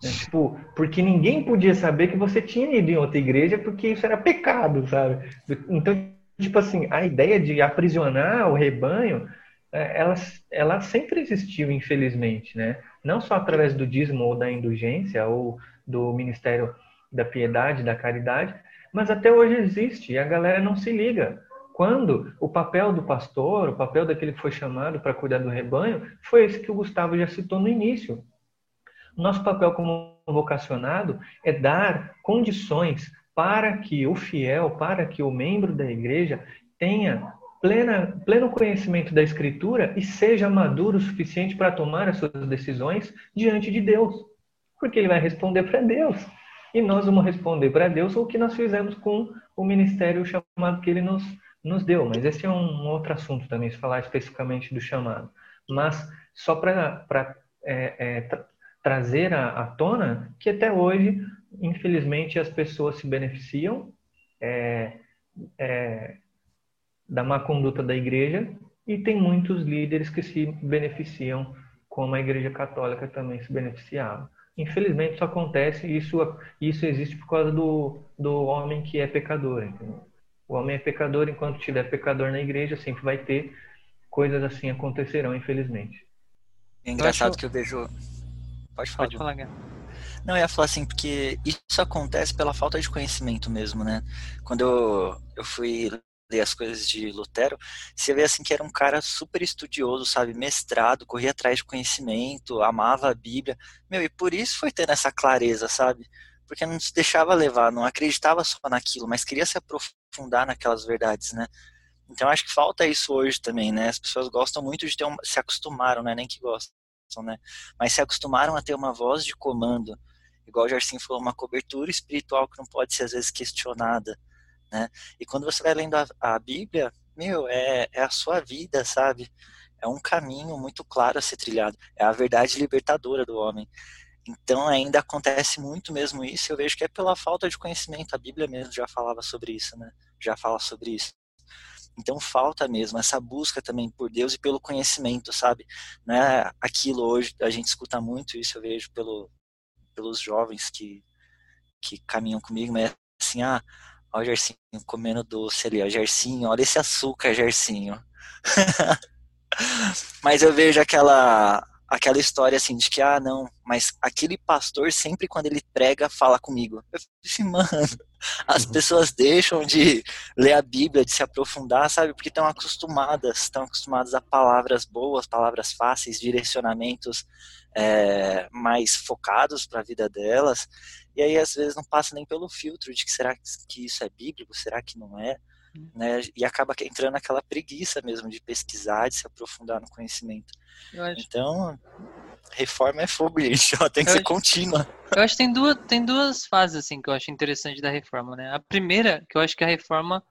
Né? Tipo, porque ninguém podia saber que você tinha ido em outra igreja porque isso era pecado, sabe? Então, tipo assim, a ideia de aprisionar o rebanho, é, ela, ela sempre existiu, infelizmente, né? Não só através do dízimo ou da indulgência ou do ministério da piedade, da caridade, mas até hoje existe e a galera não se liga. Quando o papel do pastor, o papel daquele que foi chamado para cuidar do rebanho, foi esse que o Gustavo já citou no início. Nosso papel como vocacionado é dar condições para que o fiel, para que o membro da igreja tenha plena, pleno conhecimento da Escritura e seja maduro o suficiente para tomar as suas decisões diante de Deus. Porque ele vai responder para Deus. E nós vamos responder para Deus o que nós fizemos com o ministério chamado que ele nos, nos deu. Mas esse é um outro assunto também, se falar especificamente do chamado. Mas só para é, é, tra trazer à tona que até hoje, infelizmente, as pessoas se beneficiam é, é da má conduta da igreja e tem muitos líderes que se beneficiam, como a igreja católica também se beneficiava. Infelizmente isso acontece e isso, isso existe por causa do, do homem que é pecador. Entendeu? O homem é pecador, enquanto tiver pecador na igreja, sempre vai ter coisas assim acontecerão, infelizmente. É engraçado que eu vejo. Pode falar. Pode falar, Não, eu ia falar assim, porque isso acontece pela falta de conhecimento mesmo, né? Quando eu, eu fui ler as coisas de Lutero, você vê assim que era um cara super estudioso, sabe, mestrado, corria atrás de conhecimento, amava a Bíblia, meu, e por isso foi tendo essa clareza, sabe? Porque não se deixava levar, não acreditava só naquilo, mas queria se aprofundar naquelas verdades, né? Então acho que falta isso hoje também, né? As pessoas gostam muito de ter um, se acostumaram, né? Nem que gostam, né? Mas se acostumaram a ter uma voz de comando, igual o Jarcinho falou, uma cobertura espiritual que não pode ser às vezes questionada né? E quando você vai lendo a, a Bíblia, meu, é, é a sua vida, sabe? É um caminho muito claro a ser trilhado. É a verdade libertadora do homem. Então ainda acontece muito mesmo isso. Eu vejo que é pela falta de conhecimento. A Bíblia mesmo já falava sobre isso, né? Já fala sobre isso. Então falta mesmo essa busca também por Deus e pelo conhecimento, sabe? Não é aquilo hoje, a gente escuta muito isso, eu vejo pelo, pelos jovens que, que caminham comigo, mas é assim, ah, Olha o Gersinho comendo doce ali, ó. Gersinho, olha esse açúcar, Gersinho. Mas eu vejo aquela aquela história assim de que, ah, não, mas aquele pastor sempre quando ele prega fala comigo. Eu fico assim, mano, as uhum. pessoas deixam de ler a Bíblia, de se aprofundar, sabe? Porque estão acostumadas, estão acostumadas a palavras boas, palavras fáceis, direcionamentos é, mais focados para a vida delas. E aí às vezes não passa nem pelo filtro de que será que isso é bíblico, será que não é? Hum. Né? E acaba entrando aquela preguiça mesmo de pesquisar, de se aprofundar no conhecimento. Então, reforma é fogo, gente. Ela tem que eu ser acho... contínua. Eu acho que tem duas, tem duas fases assim que eu acho interessante da reforma, né? A primeira, que eu acho que a reforma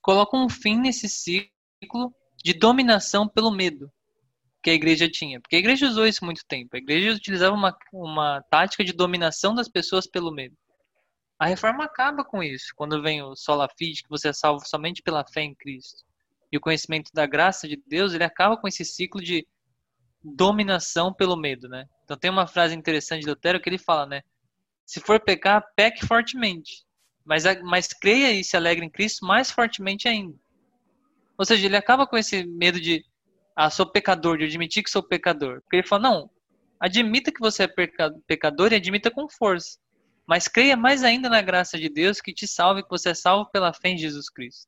coloca um fim nesse ciclo de dominação pelo medo que a igreja tinha. Porque a igreja usou isso muito tempo. A igreja utilizava uma, uma tática de dominação das pessoas pelo medo. A reforma acaba com isso, quando vem o sola fide, que você é salvo somente pela fé em Cristo. E o conhecimento da graça de Deus, ele acaba com esse ciclo de dominação pelo medo, né? Então tem uma frase interessante de Lutero que ele fala, né? Se for pecar, peque fortemente. Mas, mas creia e se alegre em Cristo mais fortemente ainda. Ou seja, ele acaba com esse medo de ah, sou pecador, de admitir que sou pecador. Porque ele fala, não, admita que você é pecador e admita com força. Mas creia mais ainda na graça de Deus que te salve, que você é salvo pela fé em Jesus Cristo.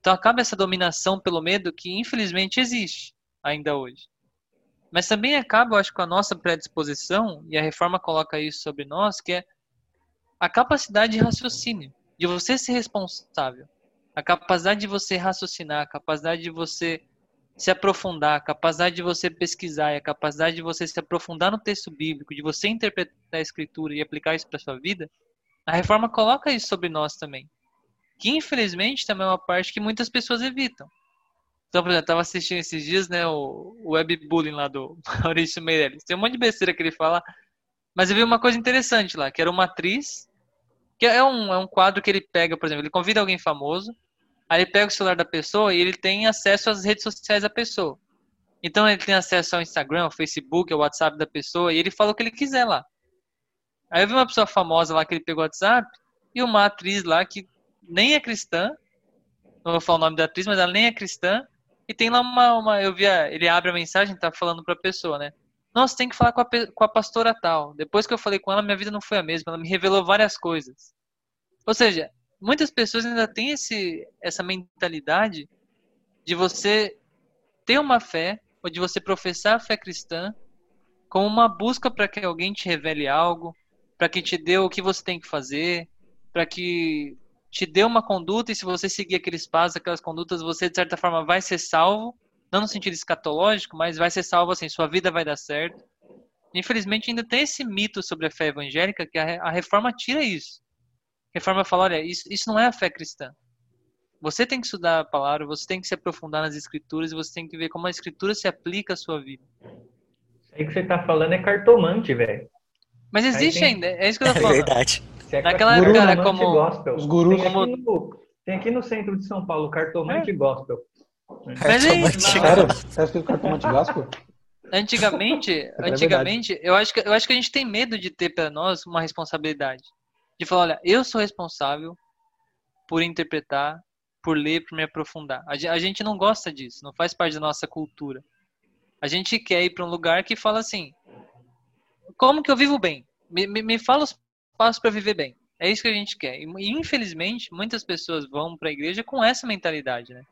Então acaba essa dominação pelo medo que infelizmente existe ainda hoje. Mas também acaba, eu acho, com a nossa predisposição, e a reforma coloca isso sobre nós, que é a capacidade de raciocínio, de você ser responsável. A capacidade de você raciocinar, a capacidade de você se aprofundar, a capacidade de você pesquisar, a capacidade de você se aprofundar no texto bíblico, de você interpretar a escritura e aplicar isso para sua vida, a reforma coloca isso sobre nós também. Que infelizmente também é uma parte que muitas pessoas evitam. Então, por exemplo, eu estava assistindo esses dias, né, o, o webbullying lá do Maurício Meirelles. Tem um monte de besteira que ele fala, mas eu vi uma coisa interessante lá, que era uma atriz, que é um, é um quadro que ele pega, por exemplo, ele convida alguém famoso, Aí ele pega o celular da pessoa e ele tem acesso às redes sociais da pessoa. Então ele tem acesso ao Instagram, ao Facebook, ao WhatsApp da pessoa e ele fala o que ele quiser lá. Aí eu vi uma pessoa famosa lá que ele pegou o WhatsApp e uma atriz lá que nem é cristã, não vou falar o nome da atriz, mas ela nem é cristã, e tem lá uma, uma eu vi, a, ele abre a mensagem, tá falando pra pessoa, né? nossa, tem que falar com a, com a pastora tal. Depois que eu falei com ela, minha vida não foi a mesma. Ela me revelou várias coisas. Ou seja, muitas pessoas ainda têm esse, essa mentalidade de você ter uma fé, ou de você professar a fé cristã, como uma busca para que alguém te revele algo, para que te dê o que você tem que fazer, para que te dê uma conduta e se você seguir aqueles passos, aquelas condutas, você de certa forma vai ser salvo não no sentido escatológico, mas vai ser salvo assim, sua vida vai dar certo. Infelizmente ainda tem esse mito sobre a fé evangélica que a, reforma tira isso. Reforma fala, olha, isso, isso não é a fé cristã. Você tem que estudar a palavra, você tem que se aprofundar nas escrituras e você tem que ver como a escritura se aplica à sua vida. Isso aí que você tá falando é cartomante, velho. Mas existe tem... ainda, é isso que eu tô é falando. É verdade. Naquela época era como gospel. os gurus tem aqui, no, tem aqui no centro de São Paulo, cartomante é. gospel. Mas é isso. Sério? Você acha que o cartomante gospel? Antigamente, é antigamente, eu acho que eu acho que a gente tem medo de ter para nós uma responsabilidade. De falar, olha, eu sou responsável por interpretar, por ler, por me aprofundar. A gente não gosta disso, não faz parte da nossa cultura. A gente quer ir para um lugar que fala assim: como que eu vivo bem? Me, me, me fala os passos para viver bem. É isso que a gente quer. E infelizmente, muitas pessoas vão para a igreja com essa mentalidade, né?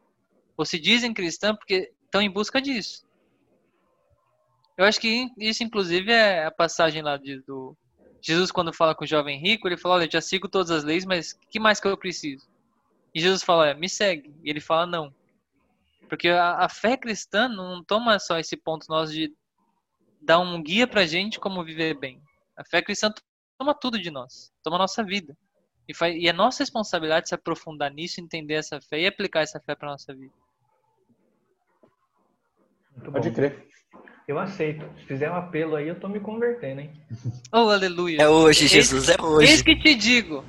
ou se dizem cristã porque estão em busca disso. Eu acho que isso, inclusive, é a passagem lá de, do Jesus, quando fala com o jovem rico, ele fala: Olha, já sigo todas as leis, mas que mais que eu preciso? E Jesus fala: Me segue. E ele fala: Não. Porque a, a fé cristã não toma só esse ponto nosso de dar um guia pra gente como viver bem. A fé cristã toma tudo de nós, toma a nossa vida. E, faz, e é nossa responsabilidade se aprofundar nisso, entender essa fé e aplicar essa fé para nossa vida. Muito Pode crer. Eu aceito. Se fizer um apelo aí, eu tô me convertendo, hein? Oh, aleluia. É hoje, Jesus, é hoje. Eis que te digo.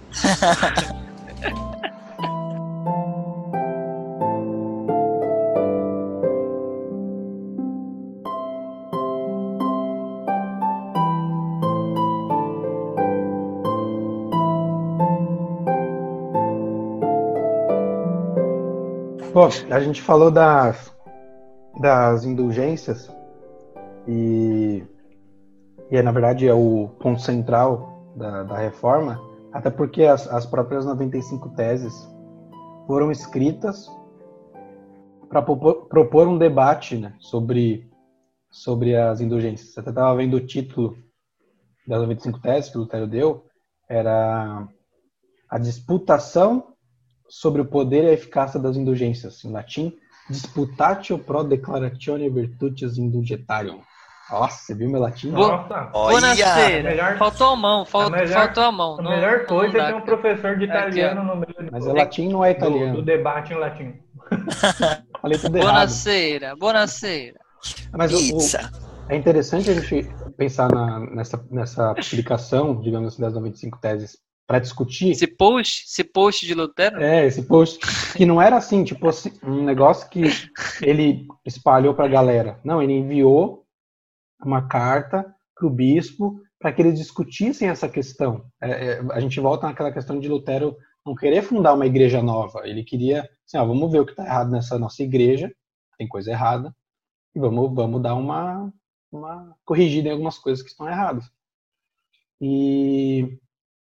Bom, a gente falou das das indulgências e, e é, na verdade é o ponto central da, da reforma, até porque as, as próprias 95 teses foram escritas para propor, um debate né, sobre, sobre as indulgências. Você até estava vendo o título das 95 teses que o Lutero deu, era a disputação sobre o poder e a eficácia das indulgências, em latim, Disputatio pro declaratione virtutis indulgetarium. Nossa, você viu meu latim? Nossa, Buonasera. Melhor... Faltou a mão, faltou a, melhor, faltou a mão. A não, melhor coisa é ter um professor de italiano Aqui, no meio do... Mas o latim não é italiano. Do, do debate em latim. Falei tudo errado. Buonasera, buonasera. Mas o, o, é interessante a gente pensar na, nessa, nessa publicação, digamos assim, das 95 teses para discutir. Esse post, esse post de Lutero? É, esse post que não era assim, tipo assim, um negócio que ele espalhou para a galera. Não, ele enviou uma carta para o bispo para que eles discutissem essa questão. É, é, a gente volta naquela questão de Lutero não querer fundar uma igreja nova. Ele queria, assim, ó, vamos ver o que está errado nessa nossa igreja, tem coisa errada, e vamos, vamos dar uma, uma corrigida em algumas coisas que estão erradas. E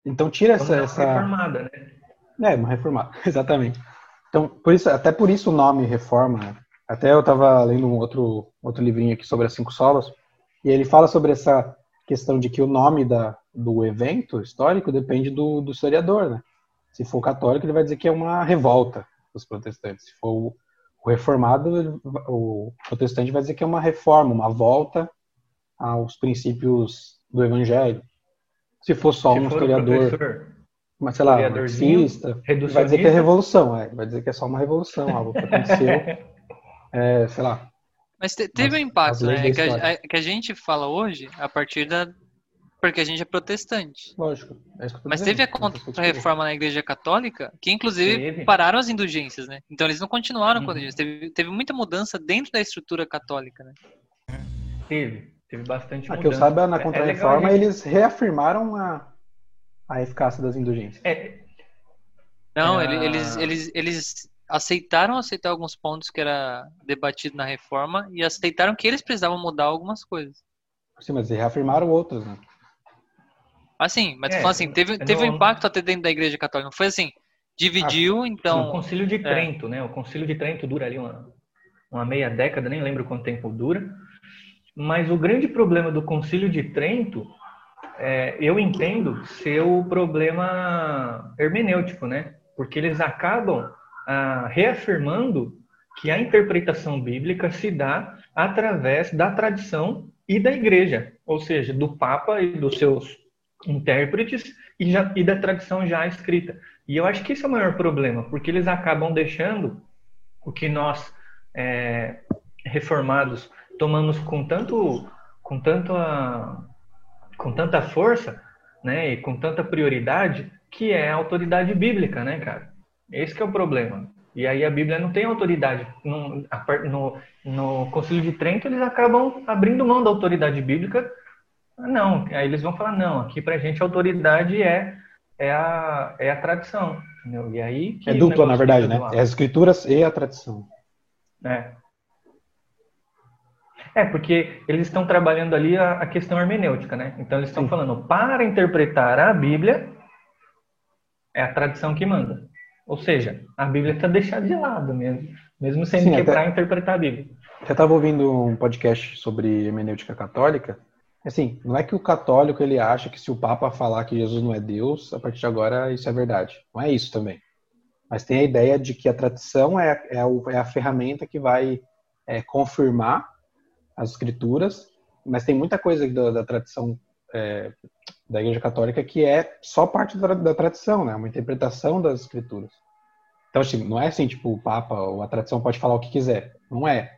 então tira essa, essa. reformada, né? É, uma reformada, exatamente. Então, por isso, até por isso o nome reforma. Né? Até eu estava lendo um outro, outro livrinho aqui sobre as cinco solas, e ele fala sobre essa questão de que o nome da, do evento histórico depende do, do historiador, né? Se for católico, ele vai dizer que é uma revolta dos protestantes. Se for o, reformado, o protestante vai dizer que é uma reforma, uma volta aos princípios do evangelho. Se for só Se um for historiador, mas sei lá, marxista, vai dizer que é revolução, é, vai dizer que é só uma revolução, algo que aconteceu, é, sei lá. Mas te, teve as, um impacto, né? Que a, que a, gente fala hoje a partir da. Porque a gente é protestante. Lógico. É Mas teve a contra-reforma na Igreja Católica, que inclusive teve. pararam as indulgências, né? Então eles não continuaram uhum. com a indulgência. Teve, teve muita mudança dentro da estrutura católica, né? Teve. Teve bastante mudança. A que eu saiba, na é, é Contra-Reforma, é eles reafirmaram a, a eficácia das indulgências. É. Não, é... eles, eles, eles aceitaram aceitar alguns pontos que era debatido na reforma e aceitaram que eles precisavam mudar algumas coisas. Sim, mas reafirmaram outras, né? Assim, mas é, assim, teve, teve um impacto até dentro da igreja católica. Não foi assim, dividiu, ah, então... O concílio de é. Trento, é. né? O concílio de Trento dura ali uma, uma meia década, nem lembro quanto tempo dura. Mas o grande problema do concílio de Trento, é, eu entendo ser o problema hermenêutico, né? Porque eles acabam reafirmando que a interpretação bíblica se dá através da tradição e da igreja, ou seja, do Papa e dos seus intérpretes e, já, e da tradição já escrita. E eu acho que esse é o maior problema, porque eles acabam deixando o que nós, é, reformados, tomamos com tanto, com tanto a, com tanta força, né, e com tanta prioridade, que é a autoridade bíblica, né, cara? Esse é o problema. E aí a Bíblia não tem autoridade. No, no, no Concílio de Trento, eles acabam abrindo mão da autoridade bíblica. Não, aí eles vão falar, não, aqui pra gente a autoridade é, é, a, é a tradição. Entendeu? E aí é dupla, na verdade, né? É as escrituras e a tradição. É. É, porque eles estão trabalhando ali a, a questão hermenêutica, né? Então eles estão falando, para interpretar a Bíblia, é a tradição que manda. Ou seja, a Bíblia está deixada de lado mesmo, mesmo sendo Sim, que para interpretar a Bíblia. Eu estava ouvindo um podcast sobre hermenêutica católica. Assim, não é que o católico ele acha que se o Papa falar que Jesus não é Deus, a partir de agora isso é verdade. Não é isso também. Mas tem a ideia de que a tradição é, é, é a ferramenta que vai é, confirmar as escrituras, mas tem muita coisa da, da tradição é, da Igreja Católica que é só parte da, da, tradição, né? Uma interpretação das escrituras. Então, assim, não é assim, tipo, o Papa ou a tradição pode falar o que quiser. Não é.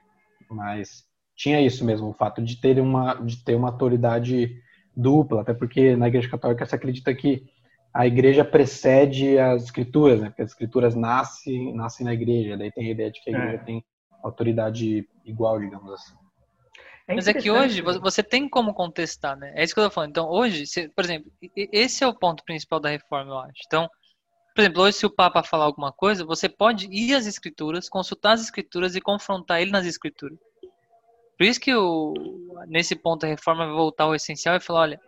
Mas tinha isso mesmo, o fato de ter uma, de ter uma autoridade dupla, até porque na Igreja Católica se acredita que a igreja precede as escrituras, né? Porque as escrituras nascem, nascem na igreja, daí tem a ideia de que a igreja é. tem autoridade igual, digamos assim. É Mas é que hoje você tem como contestar, né? É isso que eu tô falando. Então, hoje, se, por exemplo, esse é o ponto principal da reforma, eu acho. Então, por exemplo, hoje se o Papa falar alguma coisa, você pode ir às escrituras, consultar as escrituras e confrontar ele nas escrituras. Por isso que o, nesse ponto a reforma vai voltar ao essencial e falar, olha,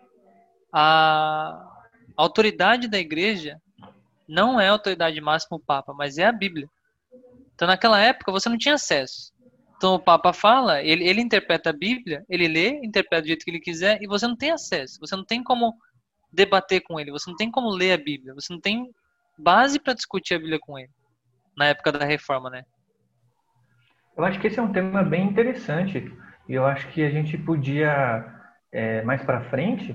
a autoridade da igreja não é a autoridade máxima o Papa, mas é a Bíblia. Então naquela época você não tinha acesso. Então o Papa fala, ele, ele interpreta a Bíblia, ele lê, interpreta do jeito que ele quiser e você não tem acesso, você não tem como debater com ele, você não tem como ler a Bíblia, você não tem base para discutir a Bíblia com ele na época da reforma, né? Eu acho que esse é um tema bem interessante e eu acho que a gente podia é, mais para frente,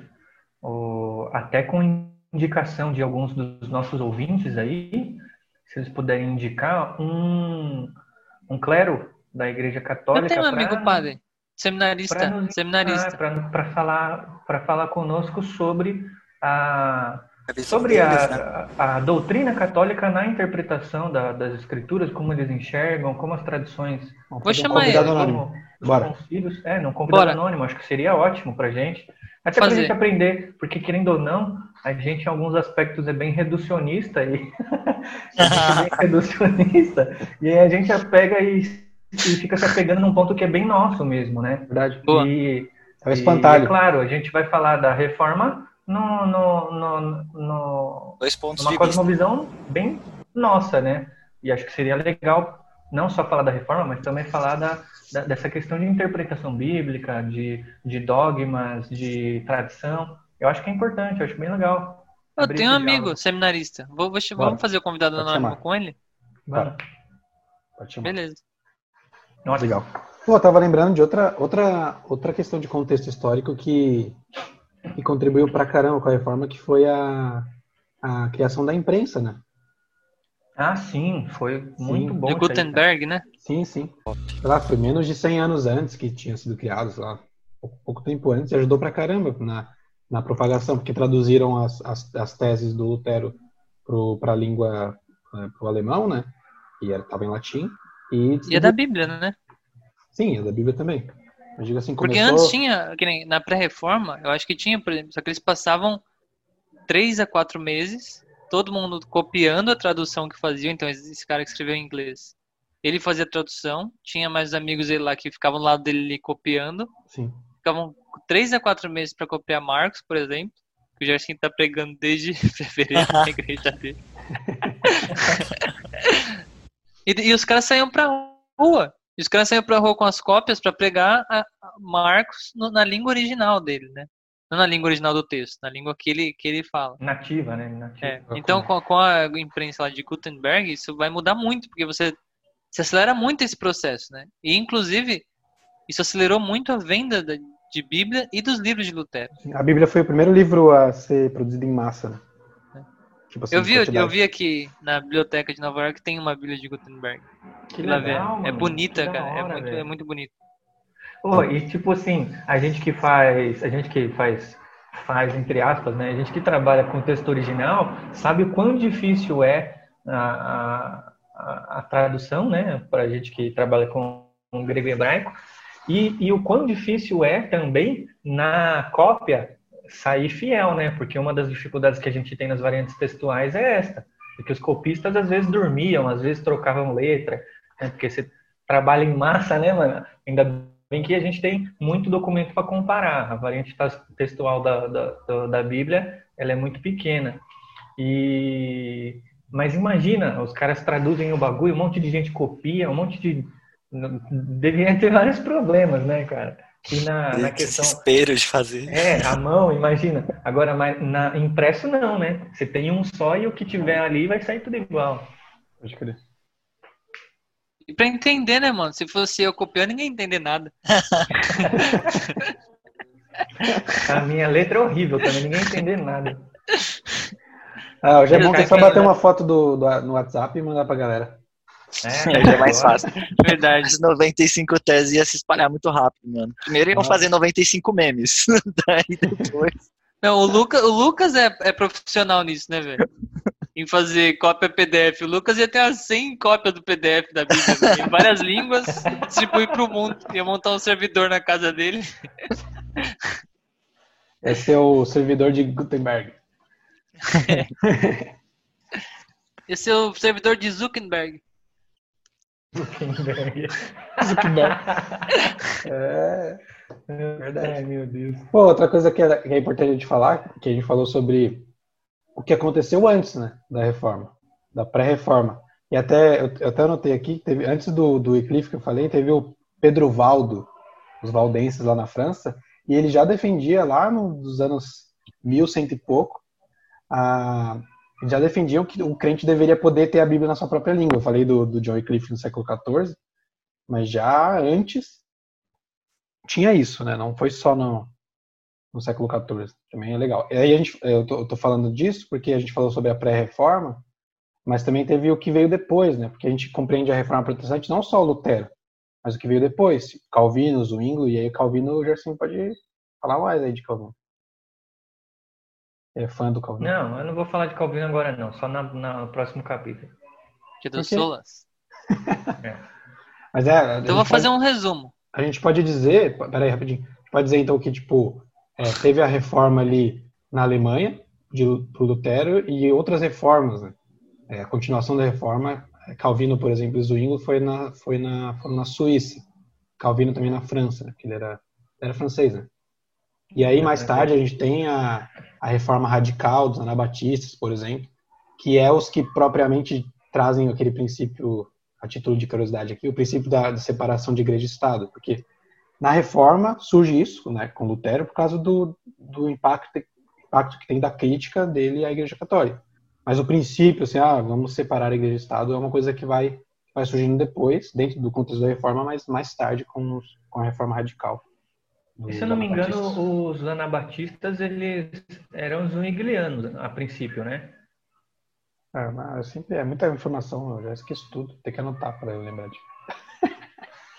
ou, até com indicação de alguns dos nossos ouvintes aí, se eles puderem indicar um, um clero da Igreja Católica. Eu tenho um amigo padre, seminarista, nos, seminarista. Para falar, para falar conosco sobre a sobre a, né? a, a, doutrina católica na interpretação da, das escrituras, como eles enxergam, como as tradições. Vou chamar ele. Anônimo. Bora. Concílios, é, não convidado Bora. anônimo, acho que seria ótimo para gente. Até para a gente aprender, porque querendo ou não, a gente em alguns aspectos é bem reducionista e é bem reducionista e aí a gente pega e e fica se apegando num ponto que é bem nosso mesmo, né? Verdade. Boa. E, é o espantalho. E, é claro, a gente vai falar da reforma no, no, no, no Dois pontos numa cosmovisão vista. bem nossa, né? E acho que seria legal não só falar da reforma, mas também falar da, da dessa questão de interpretação bíblica, de, de dogmas, de tradição. Eu acho que é importante, eu acho bem legal. Eu tenho um amigo diálogo. seminarista. Vou, vou, vamos fazer o convidado anônimo com ele? Bora. Beleza. Nossa. Legal. Pô, eu tava lembrando de outra, outra, outra questão de contexto histórico que, que contribuiu pra caramba com a reforma, que foi a, a criação da imprensa, né? Ah, sim, foi muito sim. bom. De Gutenberg, né? Sim, sim. Sei lá, foi menos de 100 anos antes que tinha sido criado, sei lá, pouco, pouco tempo antes, e ajudou pra caramba na, na propagação, porque traduziram as, as, as teses do Lutero para a língua, eh, para o alemão, né? E estava em latim. E, e é da Bíblia, né? Sim, é da Bíblia também. Eu digo assim, Porque antes tinha, na pré-reforma, eu acho que tinha, por exemplo, só que eles passavam três a quatro meses, todo mundo copiando a tradução que faziam, então esse cara que escreveu em inglês, ele fazia a tradução, tinha mais amigos dele lá que ficavam do lado dele copiando, Sim. ficavam três a quatro meses para copiar Marcos, por exemplo, que o Gerson tá pregando desde fevereiro na igreja dele. E, e, os caras saíam pra rua. E os caras saíam pra rua com as cópias para pregar a, a Marcos no, na língua original dele, né? Não na língua original do texto, na língua que ele, que ele fala. Nativa, né? Nativa. É. Então, com, com, a imprensa lá de Gutenberg, isso vai mudar muito, porque você, você acelera muito esse processo, né? E, inclusive, isso acelerou muito a venda de Bíblia e dos livros de Lutero. A Bíblia foi o primeiro livro a ser produzido em massa, né? Tipo assim, eu, vi, eu vi aqui na biblioteca de Nova York tem uma Bíblia de Gutenberg. Que legal, É bonita, cara. É hora, é, muito, é muito bonito. Oh, e tipo assim, a gente que faz, a gente que faz, faz entre aspas, né? A gente que trabalha com texto original sabe o quão difícil é a, a, a tradução, né? Para a gente que trabalha com, com grego e hebraico e, e o quão difícil é também na cópia sair fiel, né? Porque uma das dificuldades que a gente tem nas variantes textuais é esta, porque os copistas às vezes dormiam, às vezes trocavam letra, né? Porque você trabalha em massa, né, mano? Ainda bem que a gente tem muito documento para comparar. A variante textual da, da, da Bíblia ela é muito pequena. E mas imagina, os caras traduzem o bagulho, um monte de gente copia, um monte de deveria ter vários problemas, né, cara? E na, na questão desespero de fazer. É, a mão, imagina. Agora, mas na impresso não, né? Você tem um só e o que tiver ali vai sair tudo igual. Pode crer. E pra entender, né, mano? Se fosse eu copiando, ninguém ia entender nada. a minha letra é horrível também, ninguém ia entender nada. Ah, hoje é bom que é só bater uma foto do, do, no WhatsApp e mandar pra galera. É, é mais fácil. Verdade. As 95 teses ia se espalhar muito rápido, mano. Primeiro iam Nossa. fazer 95 memes. Daí depois. Não, o, Luca, o Lucas é, é profissional nisso, né, velho? em fazer cópia PDF. O Lucas ia ter as 100 cópias do PDF da Bíblia, em várias línguas, distribuir para o mundo. Ia montar um servidor na casa dele. Esse é o servidor de Gutenberg. É. Esse é o servidor de Zuckerberg. Zuckerberg. Zuckerberg. É, é verdade. meu Deus. Pô, outra coisa que é, que é importante a gente falar, que a gente falou sobre o que aconteceu antes, né, da reforma, da pré-reforma. E até eu, eu, até anotei aqui, teve, antes do, do Eclipse que eu falei, teve o Pedro Valdo, os valdenses lá na França, e ele já defendia lá nos anos mil cento e pouco, a, já defendiam que o crente deveria poder ter a Bíblia na sua própria língua. Eu falei do, do John Wycliffe no século XIV, mas já antes tinha isso, né? Não foi só no, no século XIV. Também é legal. E aí a gente, eu tô, eu tô falando disso porque a gente falou sobre a pré-reforma, mas também teve o que veio depois, né? Porque a gente compreende a reforma protestante não só o Lutero, mas o que veio depois. Calvino, Zwingli, e aí Calvino, o Gerson pode falar mais aí de Calvino. É fã do Calvino? Não, eu não vou falar de Calvino agora não, só na, na no próximo capítulo. Que do Solas. é. Mas é. Então vou fazer pode, um resumo. A gente pode dizer, peraí rapidinho, pode dizer então que tipo é, teve a reforma ali na Alemanha, de, do Lutero, e outras reformas, né? É, a continuação da reforma, é, Calvino, por exemplo, Zwingli foi na, foi na, foi na Suíça. Calvino também na França, né? que ele era, era francês, né? E aí, mais tarde, a gente tem a, a reforma radical dos anabatistas, por exemplo, que é os que propriamente trazem aquele princípio, a título de curiosidade aqui, o princípio da, da separação de igreja e Estado, porque na reforma surge isso, né, com Lutero, por causa do, do impacto, impacto que tem da crítica dele à Igreja Católica. Mas o princípio, assim, ah, vamos separar a Igreja e Estado, é uma coisa que vai, vai surgindo depois, dentro do contexto da reforma, mas mais tarde com, com a reforma radical. Se eu não me engano, os anabatistas, eles eram zwinglianos a princípio, né? É, mas sempre é muita informação, eu já esqueço tudo, tem que anotar para eu lembrar de.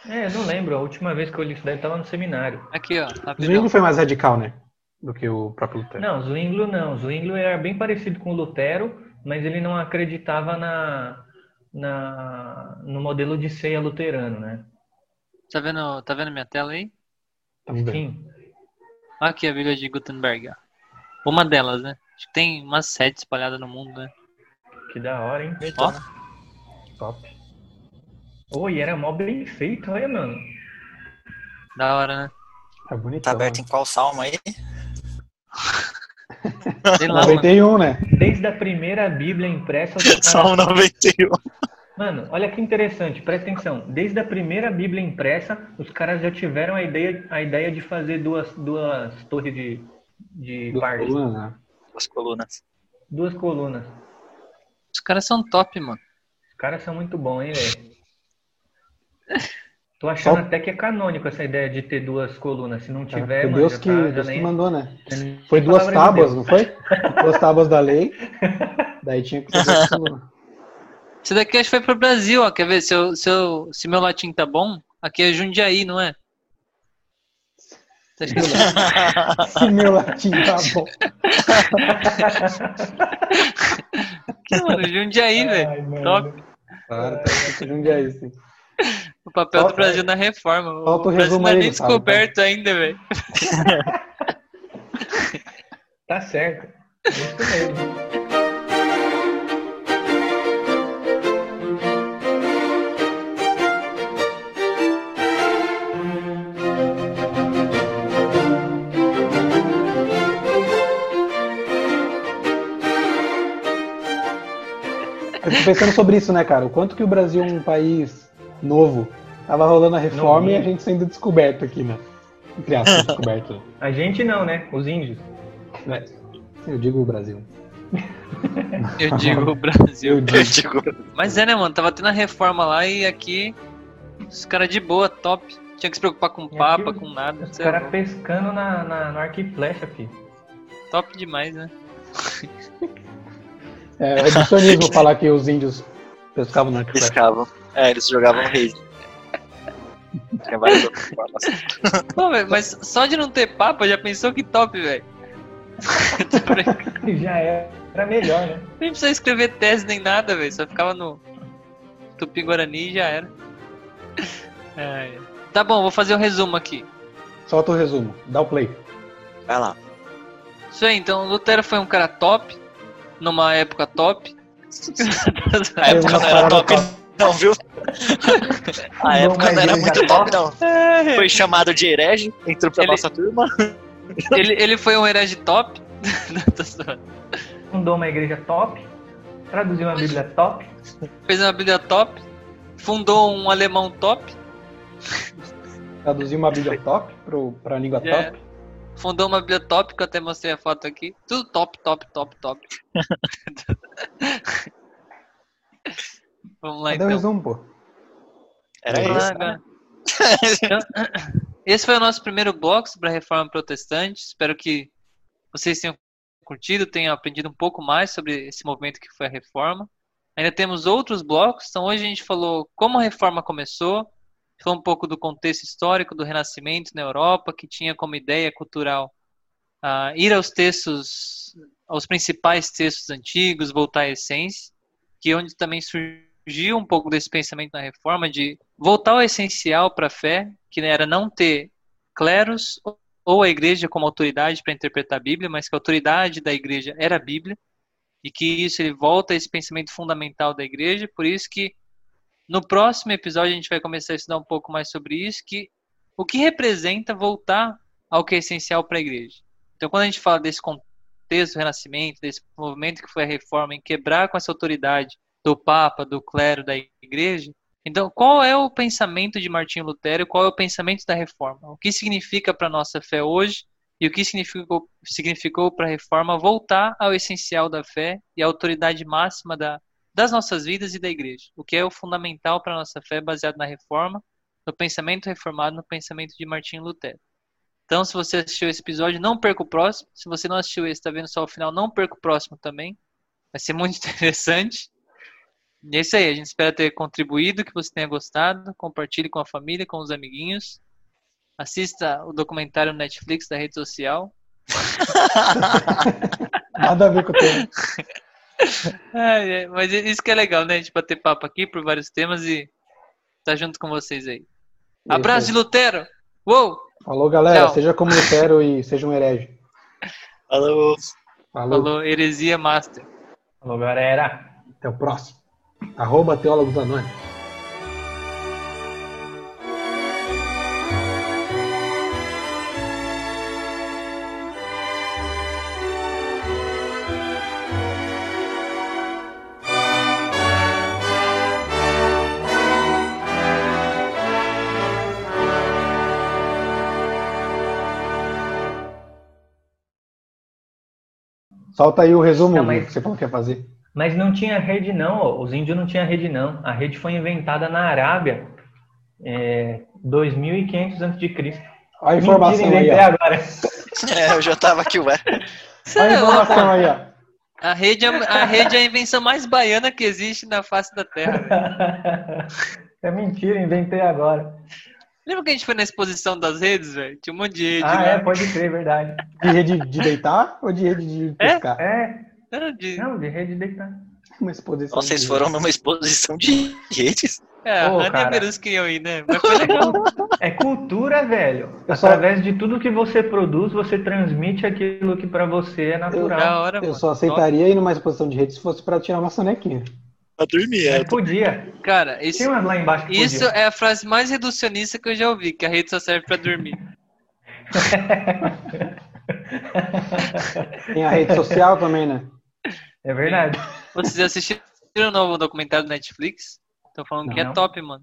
É, não lembro. A última vez que eu li isso daí estava no seminário. Aqui, ó. Zwingli foi mais radical, né? Do que o próprio Lutero. Não, Zwingli não. Zwingli era bem parecido com o Lutero, mas ele não acreditava na, na no modelo de ceia luterano, né? Tá vendo, tá vendo minha tela aí? Sim. Aqui a Bíblia de Gutenberg. Uma delas, né? Acho que tem umas sete espalhadas no mundo, né? Que da hora, hein? Ó. Top. Oi, era mó bem feito, olha, mano. Da hora, né? É bonito. Tá aberto em qual salmo aí? 91, né? Desde a primeira Bíblia impressa. Salmo 91. Mano, olha que interessante, presta atenção. Desde a primeira Bíblia impressa, os caras já tiveram a ideia, a ideia de fazer duas, duas torres de, de duas Colunas. Né? Duas colunas. Duas colunas. Os caras são top, mano. Os caras são muito bons, hein, velho? Tô achando Só... até que é canônico essa ideia de ter duas colunas. Se não tiver, é, mano, Deus, que, tá, Deus nem... que mandou, né? Foi duas tábuas, de não foi? duas tábuas da lei. Daí tinha que ter duas colunas. Esse daqui acho que foi pro Brasil, ó. Quer ver se, eu, se, eu, se meu latim tá bom? Aqui é Jundiaí, não é? se meu latim tá bom. que, mano, Jundiaí, velho. Top. Claro, tá Jundiaí, sim. O papel Falta, do Brasil na reforma. Falta o, o Brasil não é nem descoberto sabe, ainda, velho. tá certo. Isso mesmo. Eu tô pensando sobre isso, né, cara? O quanto que o Brasil é um país novo. Tava rolando a reforma Novinho. e a gente sendo descoberto aqui, né? Entre aspas, descoberto. A gente não, né? Os índios. É. Eu digo o Brasil. Eu digo o Brasil. Eu digo. Mas é, né, mano? Tava tendo a reforma lá e aqui os caras de boa, top. Tinha que se preocupar com papa, com nada. Os caras pescando na, na, no arco e flecha, filho. Top demais, né? É, é edicionismo falar que os índios pescavam e flecha. Pescavam. É, eles jogavam rede. Tinha várias outras formas. Pô, véio, mas só de não ter papo, já pensou que top, velho. já era melhor, né? Nem precisa escrever tese nem nada, velho. Só ficava no Tupi Guarani e já era. É. Tá bom, vou fazer o um resumo aqui. Solta o resumo, dá o play. Vai lá. Isso aí, então Lutero foi um cara top, numa época top. A época não era top, não, viu? A época não era muito top, não. É. Foi chamado de herege, entrou pra ele, nossa turma. Ele, ele foi um herege top. Fundou uma igreja top, traduziu uma Bíblia top. Fez uma Bíblia top, fundou um alemão top. Traduziu uma Bíblia top pro, pra língua é. top. Fundou uma que eu até mostrei a foto aqui. Tudo top, top, top, top. Vamos lá, Cadê então. resumo, pô? Era isso. Né? Então, esse foi o nosso primeiro bloco sobre a reforma protestante. Espero que vocês tenham curtido, tenham aprendido um pouco mais sobre esse movimento que foi a reforma. Ainda temos outros blocos, então hoje a gente falou como a reforma começou, falou um pouco do contexto histórico do Renascimento na Europa, que tinha como ideia cultural uh, ir aos textos, aos principais textos antigos, voltar à essência, que é onde também surgiu um pouco desse pensamento na reforma de voltar ao essencial para a fé, que era não ter cleros ou a igreja como autoridade para interpretar a Bíblia, mas que a autoridade da igreja era a Bíblia, e que isso ele volta a esse pensamento fundamental da igreja, por isso que no próximo episódio a gente vai começar a estudar um pouco mais sobre isso, que o que representa voltar ao que é essencial para a igreja. Então, quando a gente fala desse contexto do renascimento, desse movimento que foi a reforma, em quebrar com essa autoridade do Papa, do clero, da igreja. Então, qual é o pensamento de Martinho Lutero? Qual é o pensamento da reforma? O que significa para a nossa fé hoje e o que significou, significou para a reforma voltar ao essencial da fé e à autoridade máxima da, das nossas vidas e da igreja? O que é o fundamental para a nossa fé baseado na reforma, no pensamento reformado, no pensamento de Martinho Lutero. Então, se você assistiu esse episódio, não perca o próximo. Se você não assistiu esse, está vendo só o final, não perca o próximo também. Vai ser muito interessante. E é isso aí, a gente espera ter contribuído, que você tenha gostado. Compartilhe com a família, com os amiguinhos. Assista o documentário no Netflix da rede social. Nada a ver com o tema. É, mas isso que é legal, né? A gente bater papo aqui por vários temas e estar tá junto com vocês aí. Abraço de Lutero! Uou! Falou, galera. Tchau. Seja como Lutero e seja um herege. Falou. Falou. Falou, heresia master. Falou, galera. Até o próximo. Arroba Teólogos Anônimos. Solta aí o resumo não, mas... que você falou que ia fazer. Mas não tinha rede não, os índios não tinham rede não. A rede foi inventada na Arábia é, 2500 a.C. Olha a informação Mentira, aí, ó. agora. É, eu já tava aqui, ué. Olha a informação aí, ó. A rede, é, a rede é a invenção mais baiana que existe na face da Terra. é mentira, inventei agora. Lembra que a gente foi na exposição das redes, velho? Tinha um monte de rede. Ah, lá. é, pode crer, verdade. De rede de deitar ou de rede de é? pescar? É. é. Não, de... Não, de rede de deitar. Uma exposição. Vocês foram numa exposição de redes? É, Pô, a Menos que eu ir, né? Mas foi legal. É cultura, velho. Através de tudo que você produz, você transmite aquilo que para você é natural. Eu, hora, eu só aceitaria ir numa exposição de redes se fosse para tirar uma sonequinha. Pra dormir, é. Podia. Cara, isso, lá embaixo isso é a frase mais reducionista que eu já ouvi, que a rede só serve para dormir. Tem a rede social também, né? É verdade. Vocês assistiram o novo documentário do Netflix? Estão falando não, que é top, mano.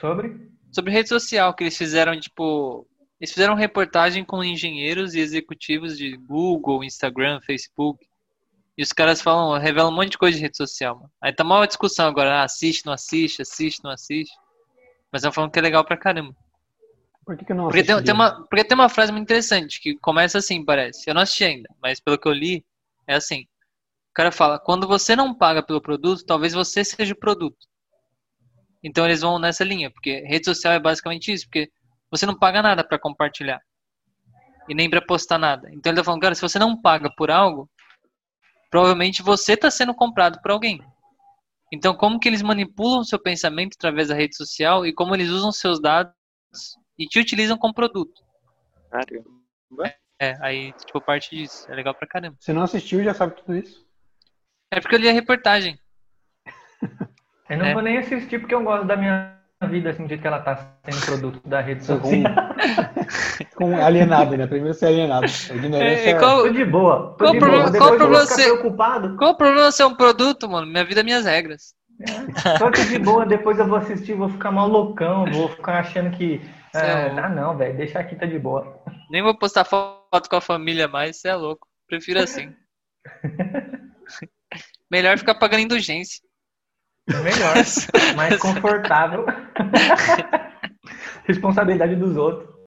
Sobre? Sobre rede social, que eles fizeram, tipo. Eles fizeram reportagem com engenheiros e executivos de Google, Instagram, Facebook. E os caras falam, revelam um monte de coisa de rede social, mano. Aí tá uma discussão agora, ah, assiste, não assiste, assiste, não assiste. Mas estão falando que é legal pra caramba. Por que, que eu não porque tem, tem, uma Porque tem uma frase muito interessante, que começa assim, parece. Eu não assisti ainda, mas pelo que eu li, é assim. O cara fala, quando você não paga pelo produto, talvez você seja o produto. Então eles vão nessa linha, porque rede social é basicamente isso, porque você não paga nada para compartilhar. E nem para postar nada. Então ele tá falando, cara, se você não paga por algo, provavelmente você está sendo comprado por alguém. Então como que eles manipulam o seu pensamento através da rede social e como eles usam seus dados e te utilizam como produto. Caramba. É, aí, tipo, parte disso. É legal pra caramba. Você não assistiu já sabe tudo isso? É porque eu li a reportagem. Eu não é. vou nem assistir porque eu gosto da minha vida, assim, do jeito que ela tá sendo produto da rede social. Com, alienado, né? Primeiro ser alienado. Ignorância. É, qual, de boa. Qual o problema, qual problema ser, preocupado. Qual o problema ser um produto, mano? Minha vida, minhas regras. É. Só que de boa, depois eu vou assistir, vou ficar mal loucão, vou ficar achando que. É, ah, não, velho, deixa aqui, tá de boa. Nem vou postar foto com a família mais, você é louco. Prefiro assim. Melhor ficar pagando indulgência. Melhor, mais confortável. Responsabilidade dos outros.